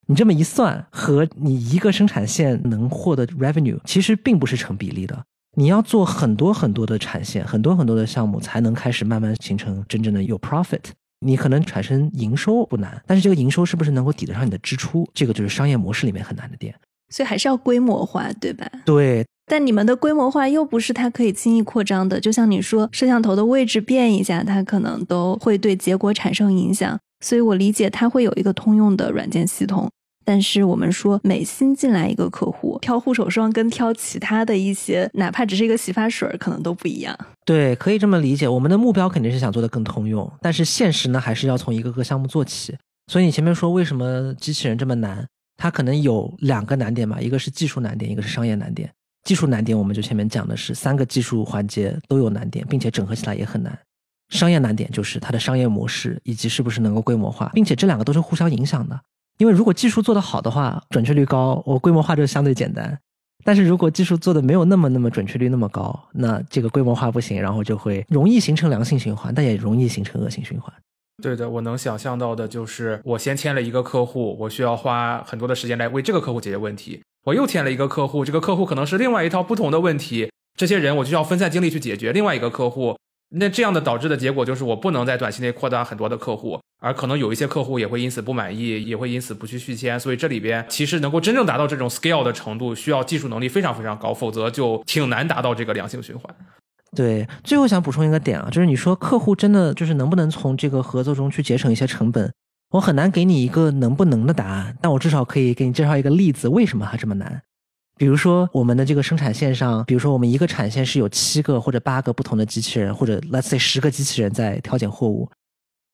你这么一算，和你一个生产线能获得 revenue 其实并不是成比例的。你要做很多很多的产线，很多很多的项目，才能开始慢慢形成真正的有 profit。你可能产生营收不难，但是这个营收是不是能够抵得上你的支出，这个就是商业模式里面很难的点。所以还是要规模化，对吧？对。但你们的规模化又不是它可以轻易扩张的，就像你说，摄像头的位置变一下，它可能都会对结果产生影响。所以我理解它会有一个通用的软件系统。但是我们说，每新进来一个客户，挑护手霜跟挑其他的一些，哪怕只是一个洗发水，可能都不一样。对，可以这么理解。我们的目标肯定是想做的更通用，但是现实呢，还是要从一个个项目做起。所以你前面说为什么机器人这么难，它可能有两个难点嘛，一个是技术难点，一个是商业难点。技术难点，我们就前面讲的是三个技术环节都有难点，并且整合起来也很难。商业难点就是它的商业模式以及是不是能够规模化，并且这两个都是互相影响的。因为如果技术做得好的话，准确率高，我规模化就相对简单。但是如果技术做的没有那么那么准确率那么高，那这个规模化不行，然后就会容易形成良性循环，但也容易形成恶性循环。对的，我能想象到的就是，我先签了一个客户，我需要花很多的时间来为这个客户解决问题。我又签了一个客户，这个客户可能是另外一套不同的问题，这些人我就要分散精力去解决另外一个客户。那这样的导致的结果就是，我不能在短期内扩大很多的客户，而可能有一些客户也会因此不满意，也会因此不去续签。所以这里边其实能够真正达到这种 scale 的程度，需要技术能力非常非常高，否则就挺难达到这个良性循环。对，最后想补充一个点啊，就是你说客户真的就是能不能从这个合作中去节省一些成本？我很难给你一个能不能的答案，但我至少可以给你介绍一个例子，为什么它这么难？比如说我们的这个生产线上，比如说我们一个产线是有七个或者八个不同的机器人，或者 let's say 十个机器人在挑拣货物，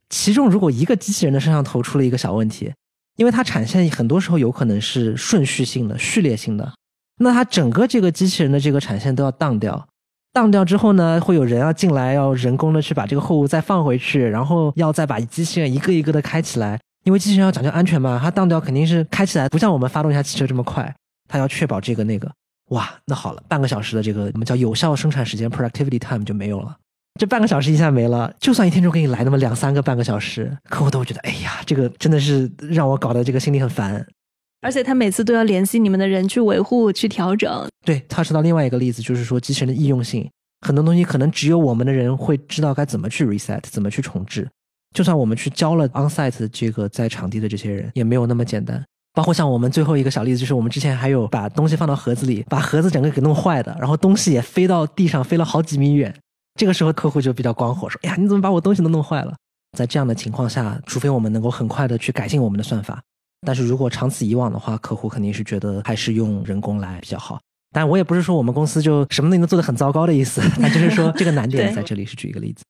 其中如果一个机器人的摄像头出了一个小问题，因为它产线很多时候有可能是顺序性的、序列性的，那它整个这个机器人的这个产线都要荡掉。当掉之后呢，会有人要进来，要人工的去把这个货物再放回去，然后要再把机器人一个一个的开起来，因为机器人要讲究安全嘛，它当掉肯定是开起来不像我们发动一下汽车这么快，它要确保这个那个。哇，那好了，半个小时的这个我们叫有效生产时间 （productivity time） 就没有了。这半个小时一下没了，就算一天中给你来那么两三个半个小时，客户都会觉得，哎呀，这个真的是让我搞得这个心里很烦。而且他每次都要联系你们的人去维护、去调整。对他说到另外一个例子，就是说机器人的易用性，很多东西可能只有我们的人会知道该怎么去 reset，怎么去重置。就算我们去教了 onsite 这个在场地的这些人，也没有那么简单。包括像我们最后一个小例子，就是我们之前还有把东西放到盒子里，把盒子整个给弄坏的，然后东西也飞到地上，飞了好几米远。这个时候客户就比较光火，说：“哎呀，你怎么把我东西都弄坏了？”在这样的情况下，除非我们能够很快的去改进我们的算法。但是如果长此以往的话，客户肯定是觉得还是用人工来比较好。但我也不是说我们公司就什么东西都做得很糟糕的意思，[LAUGHS] 那就是说这个难点在这里是举一个例子。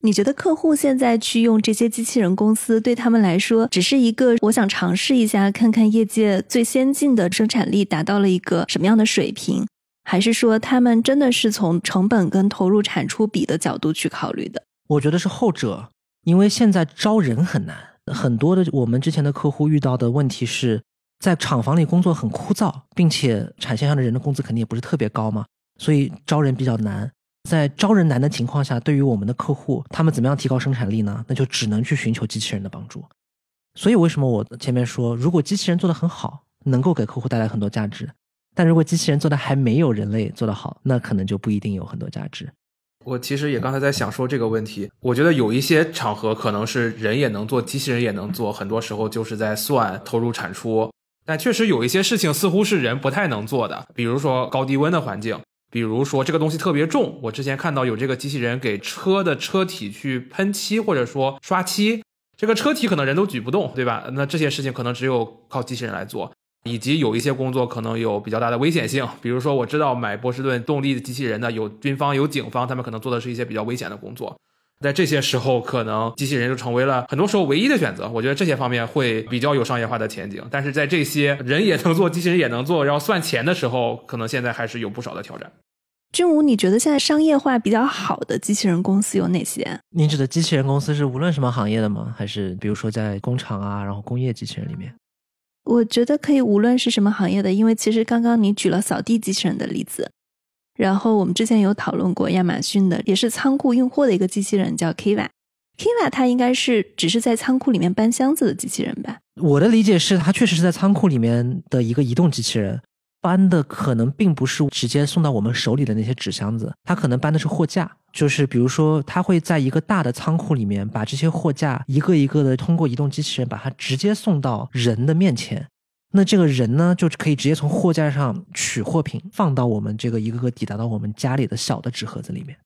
你觉得客户现在去用这些机器人公司，对他们来说只是一个我想尝试一下，看看业界最先进的生产力达到了一个什么样的水平，还是说他们真的是从成本跟投入产出比的角度去考虑的？我觉得是后者，因为现在招人很难。很多的我们之前的客户遇到的问题是在厂房里工作很枯燥，并且产线上的人的工资肯定也不是特别高嘛，所以招人比较难。在招人难的情况下，对于我们的客户，他们怎么样提高生产力呢？那就只能去寻求机器人的帮助。所以为什么我前面说，如果机器人做得很好，能够给客户带来很多价值；但如果机器人做的还没有人类做得好，那可能就不一定有很多价值。我其实也刚才在想说这个问题，我觉得有一些场合可能是人也能做，机器人也能做，很多时候就是在算投入产出。但确实有一些事情似乎是人不太能做的，比如说高低温的环境，比如说这个东西特别重。我之前看到有这个机器人给车的车体去喷漆或者说刷漆，这个车体可能人都举不动，对吧？那这些事情可能只有靠机器人来做。以及有一些工作可能有比较大的危险性，比如说我知道买波士顿动力的机器人呢有军方有警方，他们可能做的是一些比较危险的工作，在这些时候，可能机器人就成为了很多时候唯一的选择。我觉得这些方面会比较有商业化的前景，但是在这些人也能做，机器人也能做，然后算钱的时候，可能现在还是有不少的挑战。君武，你觉得现在商业化比较好的机器人公司有哪些？您指的机器人公司是无论什么行业的吗？还是比如说在工厂啊，然后工业机器人里面？我觉得可以，无论是什么行业的，因为其实刚刚你举了扫地机器人的例子，然后我们之前有讨论过亚马逊的，也是仓库运货的一个机器人叫 Kiva。Kiva 它应该是只是在仓库里面搬箱子的机器人吧？我的理解是，它确实是在仓库里面的一个移动机器人。搬的可能并不是直接送到我们手里的那些纸箱子，它可能搬的是货架，就是比如说，它会在一个大的仓库里面把这些货架一个一个的通过移动机器人把它直接送到人的面前，那这个人呢就可以直接从货架上取货品，放到我们这个一个个抵达到我们家里的小的纸盒子里面。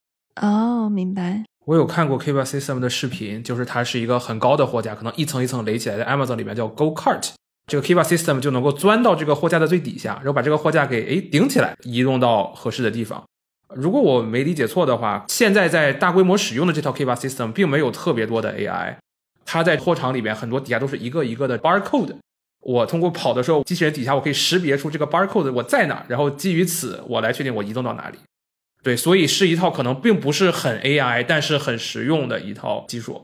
哦，明白。我有看过 Kiva System 的视频，就是它是一个很高的货架，可能一层一层垒起来，在 Amazon 里面叫 Go Cart。这个 Kiva System 就能够钻到这个货架的最底下，然后把这个货架给诶顶起来，移动到合适的地方。如果我没理解错的话，现在在大规模使用的这套 Kiva System 并没有特别多的 AI，它在货场里面很多底下都是一个一个的 barcode。我通过跑的时候，机器人底下我可以识别出这个 barcode 我在哪，然后基于此我来确定我移动到哪里。对，所以是一套可能并不是很 AI，但是很实用的一套技术。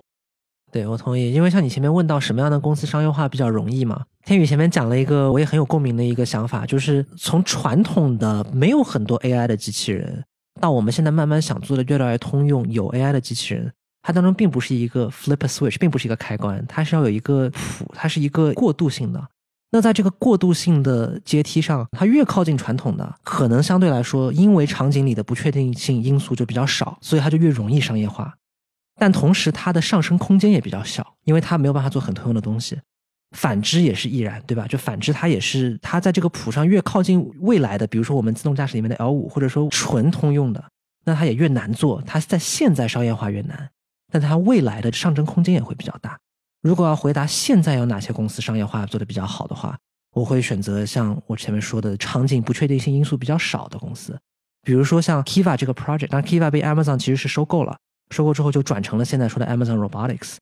对，我同意，因为像你前面问到什么样的公司商业化比较容易嘛？天宇前面讲了一个我也很有共鸣的一个想法，就是从传统的没有很多 AI 的机器人，到我们现在慢慢想做的越来越通用有 AI 的机器人，它当中并不是一个 flip switch，并不是一个开关，它是要有一个谱，它是一个过渡性的。那在这个过渡性的阶梯上，它越靠近传统的，可能相对来说，因为场景里的不确定性因素就比较少，所以它就越容易商业化。但同时，它的上升空间也比较小，因为它没有办法做很通用的东西。反之也是亦然，对吧？就反之，它也是它在这个谱上越靠近未来的，比如说我们自动驾驶里面的 L 五，或者说纯通用的，那它也越难做。它在现在商业化越难，但它未来的上升空间也会比较大。如果要回答现在有哪些公司商业化做的比较好的话，我会选择像我前面说的场景不确定性因素比较少的公司，比如说像 Kiva 这个 project，但 Kiva 被 Amazon 其实是收购了。收购之后就转成了现在说的 Amazon Robotics，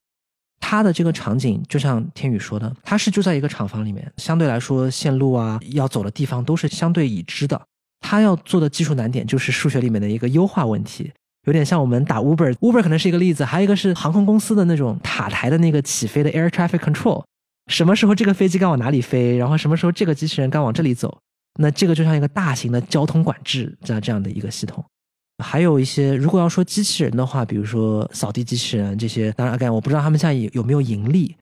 它的这个场景就像天宇说的，它是就在一个厂房里面，相对来说线路啊要走的地方都是相对已知的。它要做的技术难点就是数学里面的一个优化问题，有点像我们打 Uber，Uber 可能是一个例子，还有一个是航空公司的那种塔台的那个起飞的 Air Traffic Control，什么时候这个飞机该往哪里飞，然后什么时候这个机器人该往这里走，那这个就像一个大型的交通管制这样这样的一个系统。还有一些，如果要说机器人的话，比如说扫地机器人这些，当然，again，我不知道他们现在有有没有盈利，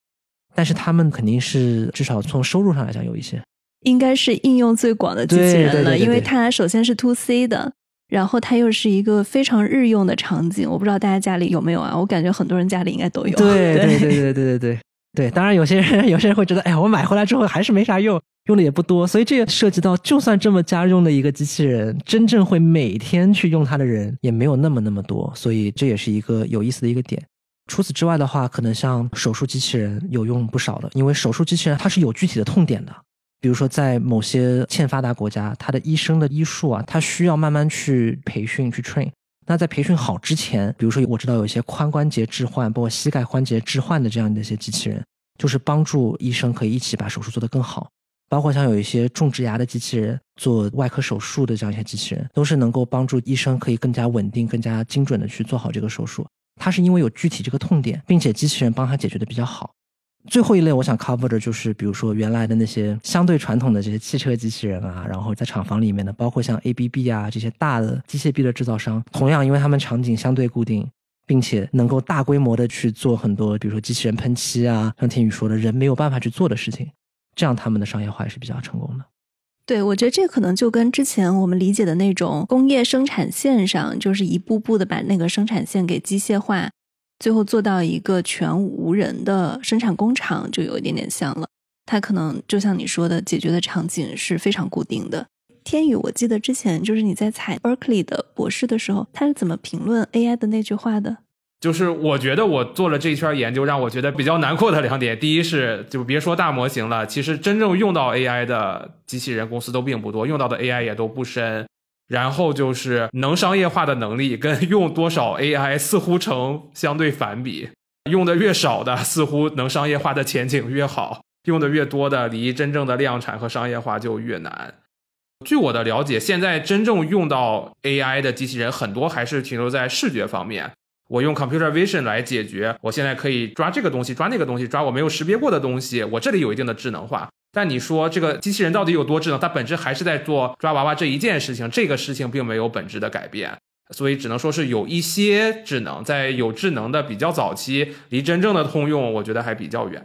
但是他们肯定是至少从收入上来讲有一些，应该是应用最广的机器人了，因为它首先是 to C 的，然后它又是一个非常日用的场景。我不知道大家家里有没有啊？我感觉很多人家里应该都有。对对 [LAUGHS] 对对对对对对，当然有些人 [LAUGHS] 有些人会觉得，哎呀，我买回来之后还是没啥用。用的也不多，所以这也涉及到，就算这么家用的一个机器人，真正会每天去用它的人也没有那么那么多，所以这也是一个有意思的一个点。除此之外的话，可能像手术机器人有用不少的，因为手术机器人它是有具体的痛点的，比如说在某些欠发达国家，它的医生的医术啊，它需要慢慢去培训去 train。那在培训好之前，比如说我知道有一些髋关节置换，包括膝盖关节置换的这样的一些机器人，就是帮助医生可以一起把手术做得更好。包括像有一些种植牙的机器人，做外科手术的这样一些机器人，都是能够帮助医生可以更加稳定、更加精准的去做好这个手术。它是因为有具体这个痛点，并且机器人帮他解决的比较好。最后一类我想 cover 的就是，比如说原来的那些相对传统的这些汽车机器人啊，然后在厂房里面的，包括像 ABB 啊这些大的机械臂的制造商，同样因为他们场景相对固定，并且能够大规模的去做很多，比如说机器人喷漆啊，像天宇说的，人没有办法去做的事情。这样他们的商业化也是比较成功的。对，我觉得这可能就跟之前我们理解的那种工业生产线上，就是一步步的把那个生产线给机械化，最后做到一个全无人的生产工厂，就有一点点像了。它可能就像你说的，解决的场景是非常固定的。天宇，我记得之前就是你在采 Berkeley 的博士的时候，他是怎么评论 AI 的那句话的？就是我觉得我做了这一圈研究，让我觉得比较难过的两点。第一是，就别说大模型了，其实真正用到 AI 的机器人公司都并不多，用到的 AI 也都不深。然后就是能商业化的能力跟用多少 AI 似乎成相对反比，用的越少的似乎能商业化的前景越好，用的越多的离真正的量产和商业化就越难。据我的了解，现在真正用到 AI 的机器人很多还是停留在视觉方面。我用 computer vision 来解决，我现在可以抓这个东西，抓那个东西，抓我没有识别过的东西，我这里有一定的智能化。但你说这个机器人到底有多智能？它本质还是在做抓娃娃这一件事情，这个事情并没有本质的改变，所以只能说是有一些智能，在有智能的比较早期，离真正的通用，我觉得还比较远。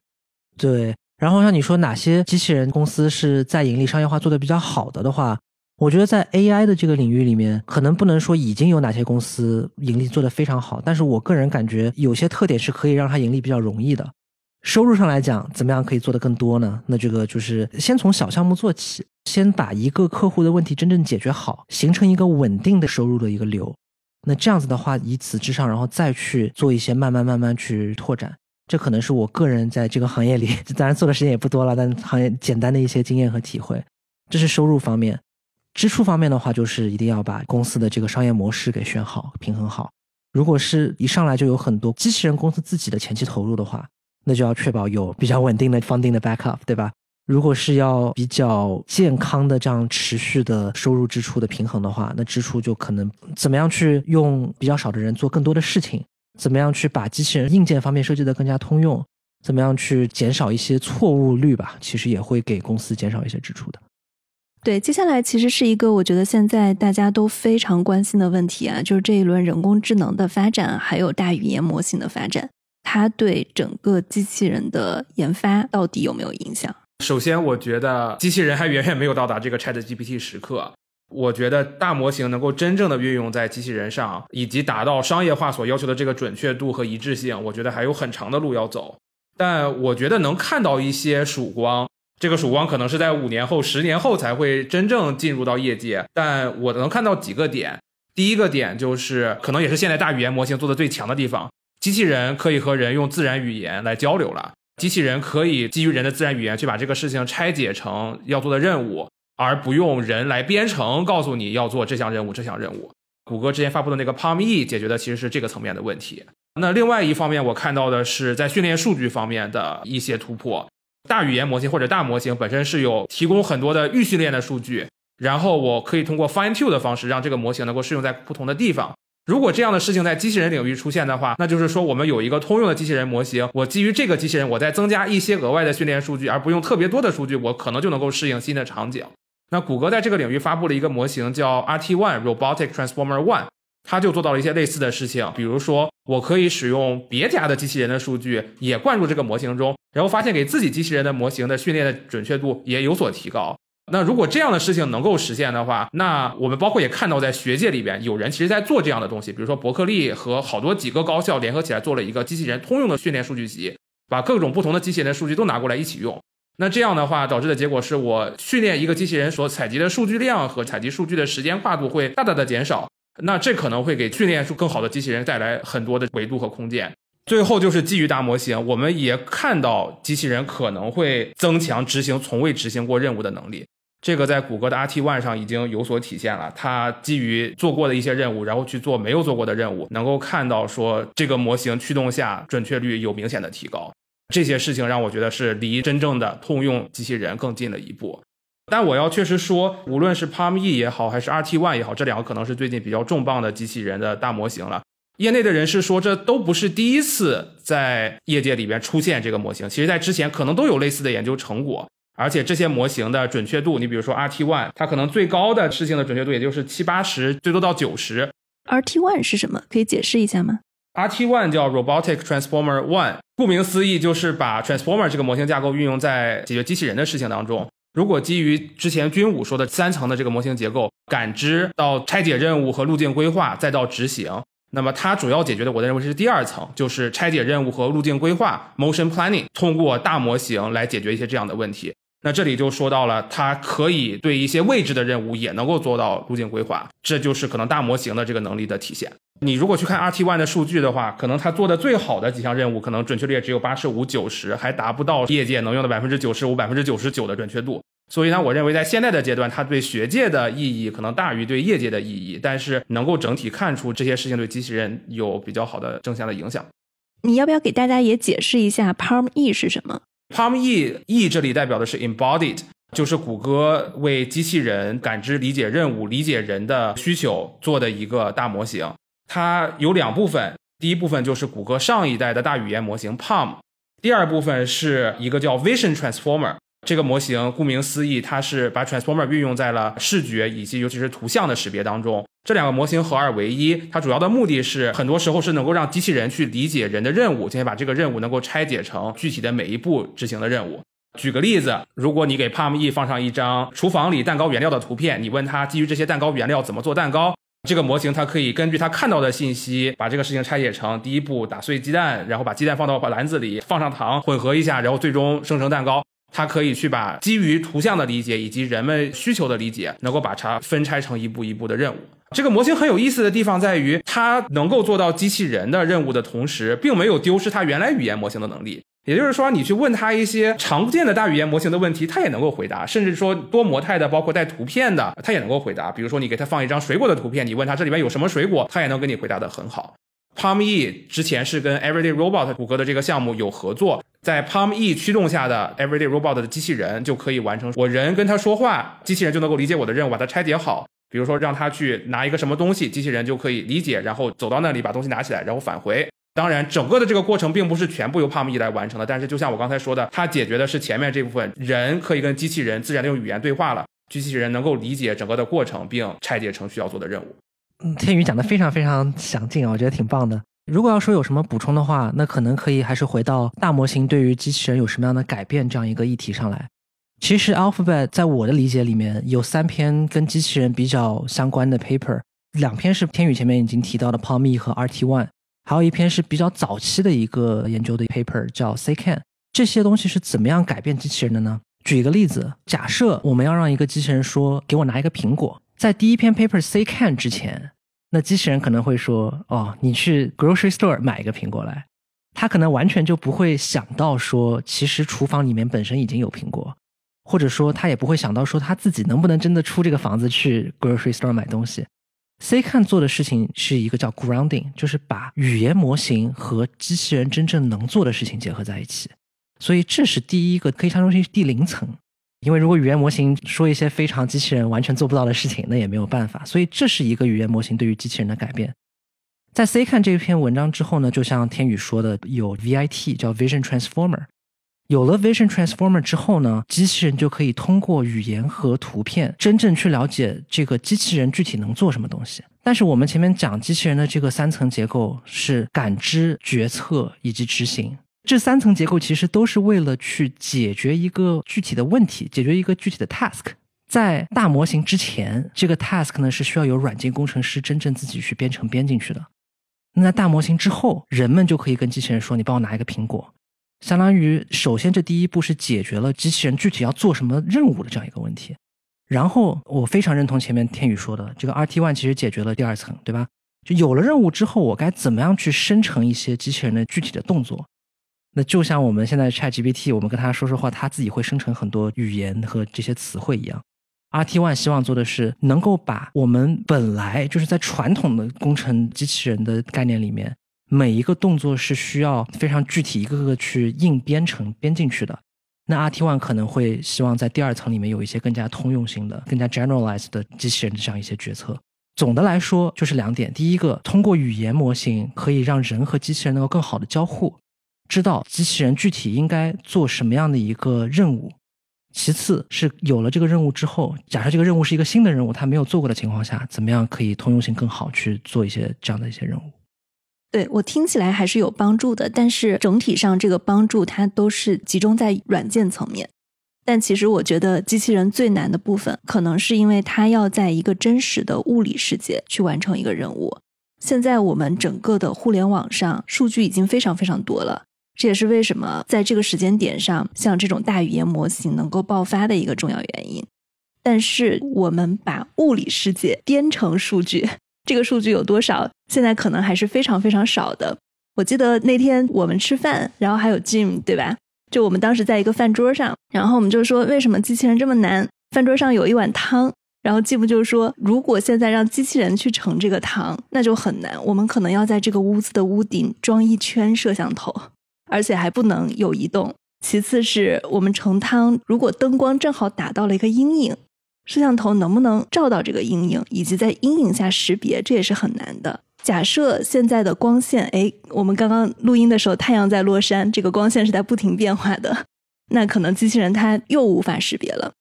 对。然后像你说哪些机器人公司是在盈利商业化做的比较好的的话，我觉得在 AI 的这个领域里面，可能不能说已经有哪些公司盈利做得非常好，但是我个人感觉有些特点是可以让它盈利比较容易的。收入上来讲，怎么样可以做得更多呢？那这个就是先从小项目做起，先把一个客户的问题真正解决好，形成一个稳定的收入的一个流。那这样子的话，以此之上，然后再去做一些慢慢慢慢去拓展。这可能是我个人在这个行业里，[LAUGHS] 当然做的时间也不多了，但行业简单的一些经验和体会。这是收入方面，支出方面的话，就是一定要把公司的这个商业模式给选好、平衡好。如果是一上来就有很多机器人公司自己的前期投入的话，那就要确保有比较稳定的 funding 的 backup，对吧？如果是要比较健康的这样持续的收入支出的平衡的话，那支出就可能怎么样去用比较少的人做更多的事情。怎么样去把机器人硬件方面设计的更加通用？怎么样去减少一些错误率吧？其实也会给公司减少一些支出的。对，接下来其实是一个我觉得现在大家都非常关心的问题啊，就是这一轮人工智能的发展，还有大语言模型的发展，它对整个机器人的研发到底有没有影响？首先，我觉得机器人还远远没有到达这个 Chat GPT 时刻。我觉得大模型能够真正的运用在机器人上，以及达到商业化所要求的这个准确度和一致性，我觉得还有很长的路要走。但我觉得能看到一些曙光，这个曙光可能是在五年后、十年后才会真正进入到业界。但我能看到几个点，第一个点就是，可能也是现在大语言模型做的最强的地方，机器人可以和人用自然语言来交流了，机器人可以基于人的自然语言去把这个事情拆解成要做的任务。而不用人来编程，告诉你要做这项任务，这项任务。谷歌之前发布的那个 Palm E 解决的其实是这个层面的问题。那另外一方面，我看到的是在训练数据方面的一些突破。大语言模型或者大模型本身是有提供很多的预训练的数据，然后我可以通过 Fine Tune 的方式让这个模型能够适用在不同的地方。如果这样的事情在机器人领域出现的话，那就是说我们有一个通用的机器人模型，我基于这个机器人，我再增加一些额外的训练数据，而不用特别多的数据，我可能就能够适应新的场景。那谷歌在这个领域发布了一个模型，叫 RT One Robotic Transformer One，他就做到了一些类似的事情。比如说，我可以使用别家的机器人的数据也灌入这个模型中，然后发现给自己机器人的模型的训练的准确度也有所提高。那如果这样的事情能够实现的话，那我们包括也看到在学界里边有人其实在做这样的东西，比如说伯克利和好多几个高校联合起来做了一个机器人通用的训练数据集，把各种不同的机器人的数据都拿过来一起用。那这样的话，导致的结果是我训练一个机器人所采集的数据量和采集数据的时间跨度会大大的减少。那这可能会给训练出更好的机器人带来很多的维度和空间。最后就是基于大模型，我们也看到机器人可能会增强执行从未执行过任务的能力。这个在谷歌的 RT One 上已经有所体现了。它基于做过的一些任务，然后去做没有做过的任务，能够看到说这个模型驱动下准确率有明显的提高。这些事情让我觉得是离真正的通用机器人更近了一步，但我要确实说，无论是 Palm E 也好，还是 RT One 也好，这两个可能是最近比较重磅的机器人的大模型了。业内的人士说，这都不是第一次在业界里边出现这个模型，其实在之前可能都有类似的研究成果，而且这些模型的准确度，你比如说 RT One，它可能最高的事情的准确度也就是七八十，最多到九十。RT One 是什么？可以解释一下吗？RT One 叫 Robotic Transformer One，顾名思义就是把 Transformer 这个模型架构运用在解决机器人的事情当中。如果基于之前军武说的三层的这个模型结构，感知到拆解任务和路径规划，再到执行，那么它主要解决的，我认为是第二层，就是拆解任务和路径规划 （Motion Planning），通过大模型来解决一些这样的问题。那这里就说到了，它可以对一些未知的任务也能够做到路径规划，这就是可能大模型的这个能力的体现。你如果去看 RT One 的数据的话，可能它做的最好的几项任务，可能准确率也只有八十五、九十，还达不到业界能用的百分之九十五、百分之九十九的准确度。所以呢，我认为在现在的阶段，它对学界的意义可能大于对业界的意义，但是能够整体看出这些事情对机器人有比较好的正向的影响。你要不要给大家也解释一下 Palm E 是什么？Palm E E 这里代表的是 embodied，就是谷歌为机器人感知、理解任务、理解人的需求做的一个大模型。它有两部分，第一部分就是谷歌上一代的大语言模型 PaLM，第二部分是一个叫 Vision Transformer。这个模型顾名思义，它是把 Transformer 运用在了视觉以及尤其是图像的识别当中。这两个模型合二为一，它主要的目的是很多时候是能够让机器人去理解人的任务，并且把这个任务能够拆解成具体的每一步执行的任务。举个例子，如果你给 PaLM-E 放上一张厨房里蛋糕原料的图片，你问它基于这些蛋糕原料怎么做蛋糕，这个模型它可以根据它看到的信息，把这个事情拆解成第一步打碎鸡蛋，然后把鸡蛋放到篮子里，放上糖混合一下，然后最终生成蛋糕。它可以去把基于图像的理解以及人们需求的理解，能够把它分拆成一步一步的任务。这个模型很有意思的地方在于，它能够做到机器人的任务的同时，并没有丢失它原来语言模型的能力。也就是说，你去问它一些常见的大语言模型的问题，它也能够回答；甚至说多模态的，包括带图片的，它也能够回答。比如说，你给它放一张水果的图片，你问它这里面有什么水果，它也能给你回答的很好。PaLM-E 之前是跟 Everyday Robot 谷歌的这个项目有合作，在 PaLM-E 驱动下的 Everyday Robot 的机器人就可以完成我人跟它说话，机器人就能够理解我的任务，把它拆解好。比如说让它去拿一个什么东西，机器人就可以理解，然后走到那里把东西拿起来，然后返回。当然，整个的这个过程并不是全部由 PaLM-E 来完成的，但是就像我刚才说的，它解决的是前面这部分，人可以跟机器人自然的用语言对话了，机器人能够理解整个的过程，并拆解成需要做的任务。嗯，天宇讲的非常非常详尽啊，我觉得挺棒的。如果要说有什么补充的话，那可能可以还是回到大模型对于机器人有什么样的改变这样一个议题上来。其实 Alphabet 在我的理解里面有三篇跟机器人比较相关的 paper，两篇是天宇前面已经提到的 PaLM-E 和 RT One，还有一篇是比较早期的一个研究的 paper 叫 C Can。这些东西是怎么样改变机器人的呢？举一个例子，假设我们要让一个机器人说给我拿一个苹果，在第一篇 paper C can 之前。那机器人可能会说：“哦，你去 grocery store 买一个苹果来。”他可能完全就不会想到说，其实厨房里面本身已经有苹果，或者说他也不会想到说他自己能不能真的出这个房子去 grocery store 买东西。C 看做的事情是一个叫 grounding，就是把语言模型和机器人真正能做的事情结合在一起。所以这是第一个可以称之是第零层。因为如果语言模型说一些非常机器人完全做不到的事情，那也没有办法。所以这是一个语言模型对于机器人的改变。在 C 看这篇文章之后呢，就像天宇说的，有 VIT 叫 Vision Transformer。有了 Vision Transformer 之后呢，机器人就可以通过语言和图片真正去了解这个机器人具体能做什么东西。但是我们前面讲机器人的这个三层结构是感知、决策以及执行。这三层结构其实都是为了去解决一个具体的问题，解决一个具体的 task。在大模型之前，这个 task 呢是需要有软件工程师真正自己去编程编进去的。那在大模型之后，人们就可以跟机器人说：“你帮我拿一个苹果。”相当于首先这第一步是解决了机器人具体要做什么任务的这样一个问题。然后我非常认同前面天宇说的，这个 RT One 其实解决了第二层，对吧？就有了任务之后，我该怎么样去生成一些机器人的具体的动作？那就像我们现在 ChatGPT，我们跟他说说话，他自己会生成很多语言和这些词汇一样。RT One 希望做的是能够把我们本来就是在传统的工程机器人的概念里面，每一个动作是需要非常具体一个个去硬编程编进去的。那 RT One 可能会希望在第二层里面有一些更加通用性的、更加 generalized 的机器人的这样一些决策。总的来说就是两点：第一个，通过语言模型可以让人和机器人能够更好的交互。知道机器人具体应该做什么样的一个任务，其次是有了这个任务之后，假设这个任务是一个新的任务，他没有做过的情况下，怎么样可以通用性更好去做一些这样的一些任务？对我听起来还是有帮助的，但是整体上这个帮助它都是集中在软件层面，但其实我觉得机器人最难的部分，可能是因为它要在一个真实的物理世界去完成一个任务。现在我们整个的互联网上数据已经非常非常多了。这也是为什么在这个时间点上，像这种大语言模型能够爆发的一个重要原因。但是，我们把物理世界编成数据，这个数据有多少？现在可能还是非常非常少的。我记得那天我们吃饭，然后还有 Jim，对吧？就我们当时在一个饭桌上，然后我们就说，为什么机器人这么难？饭桌上有一碗汤，然后 Jim 就说，如果现在让机器人去盛这个汤，那就很难。我们可能要在这个屋子的屋顶装一圈摄像头。而且还不能有移动，其次是我们盛汤，如果灯光正好打到了一个阴影，摄像头能不能照到这个阴影，以及在阴影下识别，这也是很难的。假设现在的光线，哎，我们刚刚录音的时候太阳在落山，这个光线是在不停变化的，那可能机器人它又无法识别了。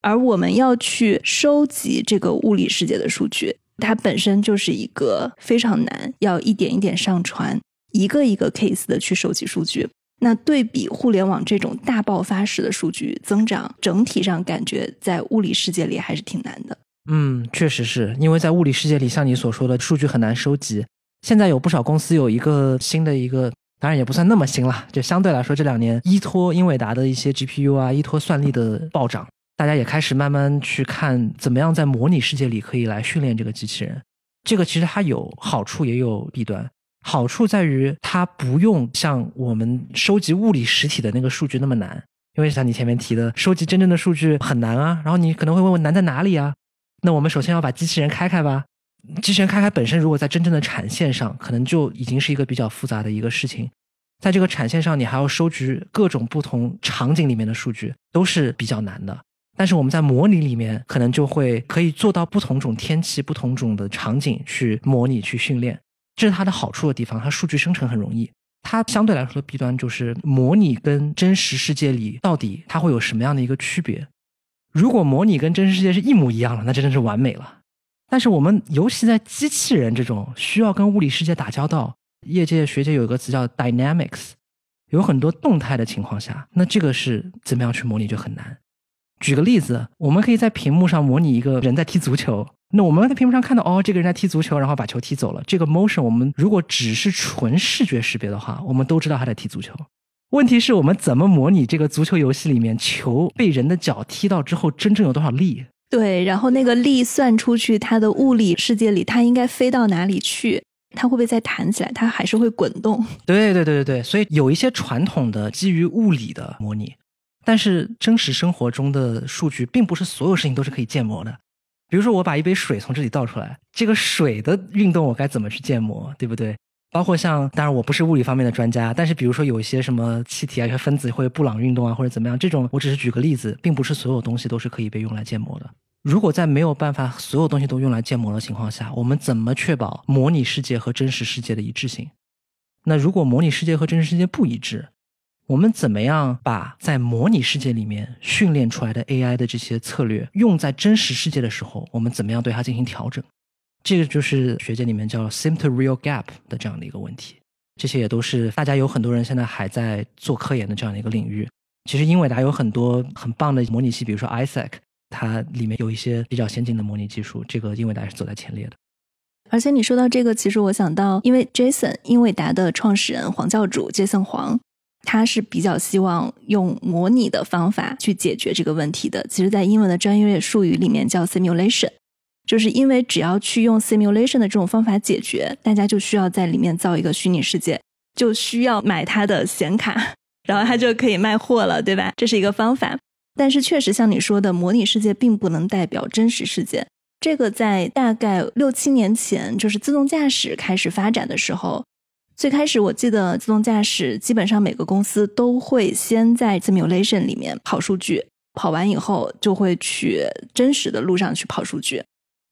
而我们要去收集这个物理世界的数据，它本身就是一个非常难，要一点一点上传，一个一个 case 的去收集数据。那对比互联网这种大爆发式的数据增长，整体上感觉在物理世界里还是挺难的。嗯，确实是因为在物理世界里，像你所说的数据很难收集。现在有不少公司有一个新的一个，当然也不算那么新了，就相对来说这两年依托英伟达的一些 GPU 啊，依托算力的暴涨，大家也开始慢慢去看怎么样在模拟世界里可以来训练这个机器人。这个其实它有好处也有弊端。好处在于它不用像我们收集物理实体的那个数据那么难，因为像你前面提的，收集真正的数据很难啊。然后你可能会问我难在哪里啊？那我们首先要把机器人开开吧。机器人开开本身，如果在真正的产线上，可能就已经是一个比较复杂的一个事情。在这个产线上，你还要收集各种不同场景里面的数据，都是比较难的。但是我们在模拟里面，可能就会可以做到不同种天气、不同种的场景去模拟、去训练。这是它的好处的地方，它数据生成很容易。它相对来说的弊端就是模拟跟真实世界里到底它会有什么样的一个区别？如果模拟跟真实世界是一模一样了，那真的是完美了。但是我们尤其在机器人这种需要跟物理世界打交道，业界学界有一个词叫 dynamics，有很多动态的情况下，那这个是怎么样去模拟就很难。举个例子，我们可以在屏幕上模拟一个人在踢足球。那我们在屏幕上看到，哦，这个人在踢足球，然后把球踢走了。这个 motion，我们如果只是纯视觉识别的话，我们都知道他在踢足球。问题是我们怎么模拟这个足球游戏里面球被人的脚踢到之后，真正有多少力？对，然后那个力算出去，它的物理世界里，它应该飞到哪里去？它会不会再弹起来？它还是会滚动？对对对对对，所以有一些传统的基于物理的模拟，但是真实生活中的数据，并不是所有事情都是可以建模的。比如说，我把一杯水从这里倒出来，这个水的运动我该怎么去建模，对不对？包括像，当然我不是物理方面的专家，但是比如说有一些什么气体啊、一些分子会布朗运动啊，或者怎么样，这种我只是举个例子，并不是所有东西都是可以被用来建模的。如果在没有办法所有东西都用来建模的情况下，我们怎么确保模拟世界和真实世界的一致性？那如果模拟世界和真实世界不一致？我们怎么样把在模拟世界里面训练出来的 AI 的这些策略用在真实世界的时候，我们怎么样对它进行调整？这个就是学界里面叫 Sim to Real Gap 的这样的一个问题。这些也都是大家有很多人现在还在做科研的这样的一个领域。其实英伟达有很多很棒的模拟器，比如说 ISAC，它里面有一些比较先进的模拟技术。这个英伟达是走在前列的。而且你说到这个，其实我想到，因为 Jason 英伟达的创始人黄教主 Jason 黄。他是比较希望用模拟的方法去解决这个问题的。其实，在英文的专业术语里面叫 simulation，就是因为只要去用 simulation 的这种方法解决，大家就需要在里面造一个虚拟世界，就需要买它的显卡，然后它就可以卖货了，对吧？这是一个方法。但是，确实像你说的，模拟世界并不能代表真实世界。这个在大概六七年前，就是自动驾驶开始发展的时候。最开始我记得自动驾驶基本上每个公司都会先在 simulation 里面跑数据，跑完以后就会去真实的路上去跑数据。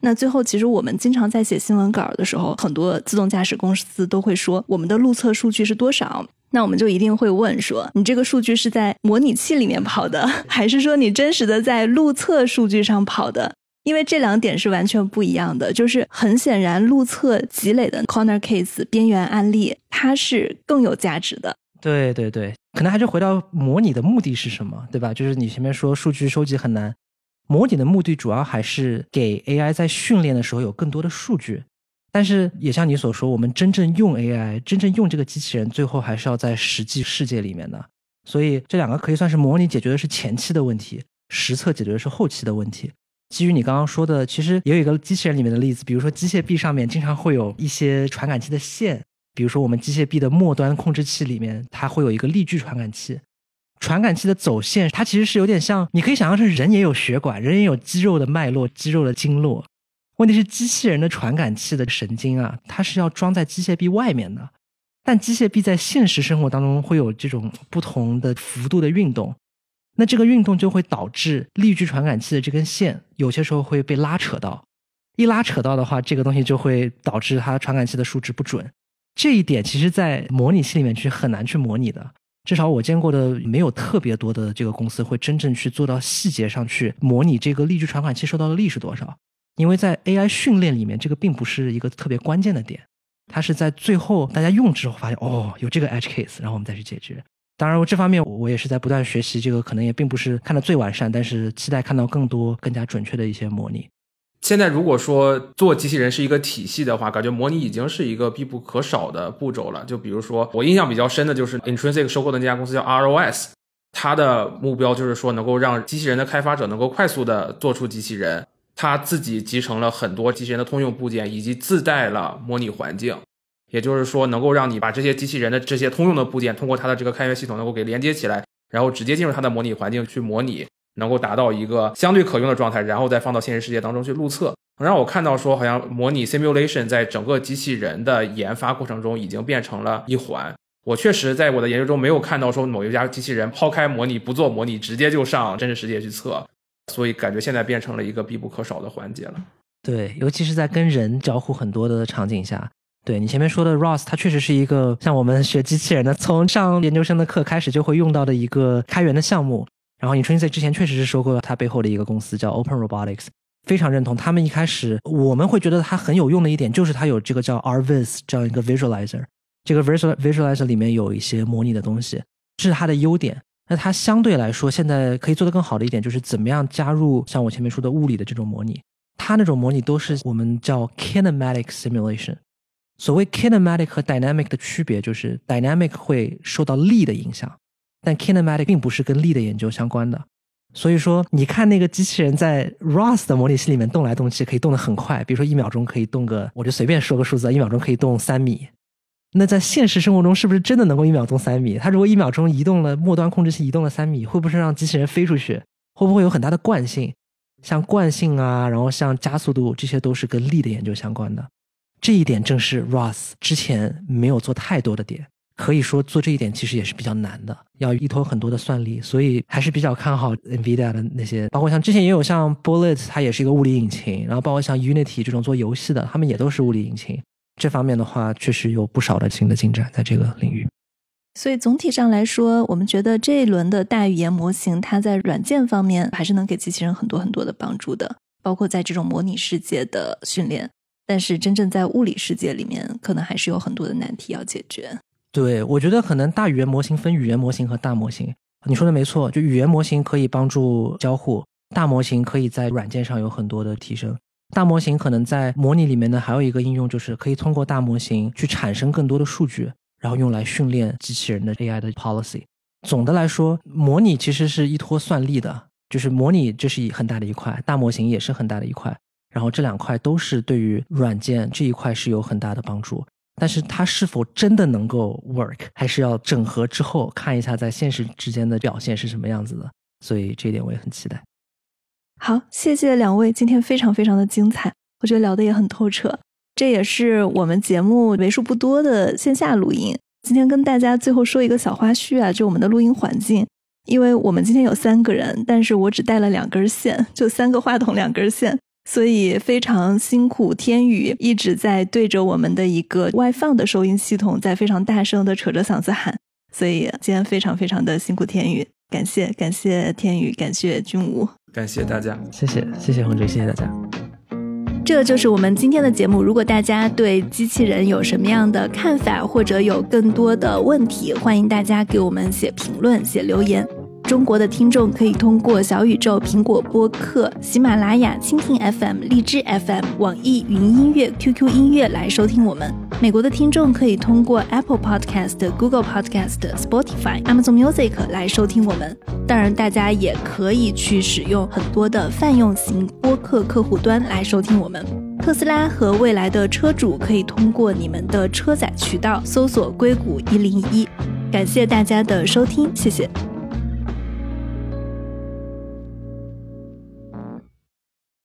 那最后其实我们经常在写新闻稿的时候，很多自动驾驶公司都会说我们的路测数据是多少？那我们就一定会问说，你这个数据是在模拟器里面跑的，[LAUGHS] 还是说你真实的在路测数据上跑的？因为这两点是完全不一样的，就是很显然，路测积累的 corner case 边缘案例，它是更有价值的。对对对，可能还是回到模拟的目的是什么，对吧？就是你前面说数据收集很难，模拟的目的主要还是给 AI 在训练的时候有更多的数据。但是也像你所说，我们真正用 AI，真正用这个机器人，最后还是要在实际世界里面的。所以这两个可以算是模拟解决的是前期的问题，实测解决的是后期的问题。基于你刚刚说的，其实也有一个机器人里面的例子，比如说机械臂上面经常会有一些传感器的线，比如说我们机械臂的末端控制器里面，它会有一个力矩传感器。传感器的走线，它其实是有点像，你可以想象成人也有血管，人也有肌肉的脉络、肌肉的经络。问题是机器人的传感器的神经啊，它是要装在机械臂外面的。但机械臂在现实生活当中会有这种不同的幅度的运动，那这个运动就会导致力矩传感器的这根线有些时候会被拉扯到，一拉扯到的话，这个东西就会导致它传感器的数值不准。这一点其实，在模拟器里面去很难去模拟的，至少我见过的没有特别多的这个公司会真正去做到细节上去模拟这个力矩传感器受到的力是多少，因为在 AI 训练里面，这个并不是一个特别关键的点。它是在最后大家用之后发现哦有这个 edge case，然后我们再去解决。当然，这方面我也是在不断学习，这个可能也并不是看的最完善，但是期待看到更多更加准确的一些模拟。现在如果说做机器人是一个体系的话，感觉模拟已经是一个必不可少的步骤了。就比如说我印象比较深的就是 Intrinsic 收购的那家公司叫 ROS，它的目标就是说能够让机器人的开发者能够快速的做出机器人。它自己集成了很多机器人的通用部件，以及自带了模拟环境，也就是说，能够让你把这些机器人的这些通用的部件，通过它的这个开源系统能够给连接起来，然后直接进入它的模拟环境去模拟，能够达到一个相对可用的状态，然后再放到现实世界当中去路测。让我看到说，好像模拟 simulation 在整个机器人的研发过程中已经变成了一环。我确实在我的研究中没有看到说某一家机器人抛开模拟不做模拟，直接就上真实世界去测。所以感觉现在变成了一个必不可少的环节了。对，尤其是在跟人交互很多的场景下。对你前面说的 Ross，它确实是一个像我们学机器人的，从上研究生的课开始就会用到的一个开源的项目。然后 Intrinsic 之前确实是收购了它背后的一个公司叫 Open Robotics，非常认同。他们一开始我们会觉得它很有用的一点就是它有这个叫 RViz 这样一个 Visualizer，这个 Visual Visualizer 里面有一些模拟的东西，这是它的优点。那它相对来说，现在可以做得更好的一点，就是怎么样加入像我前面说的物理的这种模拟。它那种模拟都是我们叫 kinematic simulation。所谓 kinematic 和 dynamic 的区别，就是 dynamic 会受到力的影响，但 kinematic 并不是跟力的研究相关的。所以说，你看那个机器人在 ROS 的模拟器里面动来动去，可以动得很快，比如说一秒钟可以动个，我就随便说个数字，一秒钟可以动三米。那在现实生活中，是不是真的能够一秒钟三米？它如果一秒钟移动了末端控制器移动了三米，会不会让机器人飞出去？会不会有很大的惯性？像惯性啊，然后像加速度，这些都是跟力的研究相关的。这一点正是 Ross 之前没有做太多的点，可以说做这一点其实也是比较难的，要依托很多的算力，所以还是比较看好 NVIDIA 的那些，包括像之前也有像 Bullet，它也是一个物理引擎，然后包括像 Unity 这种做游戏的，他们也都是物理引擎。这方面的话，确实有不少的新的进展在这个领域。所以总体上来说，我们觉得这一轮的大语言模型，它在软件方面还是能给机器人很多很多的帮助的，包括在这种模拟世界的训练。但是真正在物理世界里面，可能还是有很多的难题要解决。对，我觉得可能大语言模型分语言模型和大模型。你说的没错，就语言模型可以帮助交互，大模型可以在软件上有很多的提升。大模型可能在模拟里面呢，还有一个应用就是可以通过大模型去产生更多的数据，然后用来训练机器人的 AI 的 policy。总的来说，模拟其实是依托算力的，就是模拟这是很大的一块，大模型也是很大的一块。然后这两块都是对于软件这一块是有很大的帮助，但是它是否真的能够 work，还是要整合之后看一下在现实之间的表现是什么样子的。所以这一点我也很期待。好，谢谢两位，今天非常非常的精彩，我觉得聊的也很透彻。这也是我们节目为数不多的线下录音。今天跟大家最后说一个小花絮啊，就我们的录音环境，因为我们今天有三个人，但是我只带了两根线，就三个话筒两根线，所以非常辛苦。天宇一直在对着我们的一个外放的收音系统，在非常大声的扯着嗓子喊，所以今天非常非常的辛苦天宇。感谢感谢天宇，感谢君武，感谢大家，谢谢谢谢洪哲，谢谢大家。这就是我们今天的节目。如果大家对机器人有什么样的看法，或者有更多的问题，欢迎大家给我们写评论、写留言。中国的听众可以通过小宇宙、苹果播客、喜马拉雅、蜻蜓 FM、荔枝 FM、网易云音乐、QQ 音乐来收听我们。美国的听众可以通过 Apple Podcast、Google Podcast、Spotify、Amazon Music 来收听我们。当然，大家也可以去使用很多的泛用型播客客户端来收听我们。特斯拉和未来的车主可以通过你们的车载渠道搜索“硅谷一零一”。感谢大家的收听，谢谢。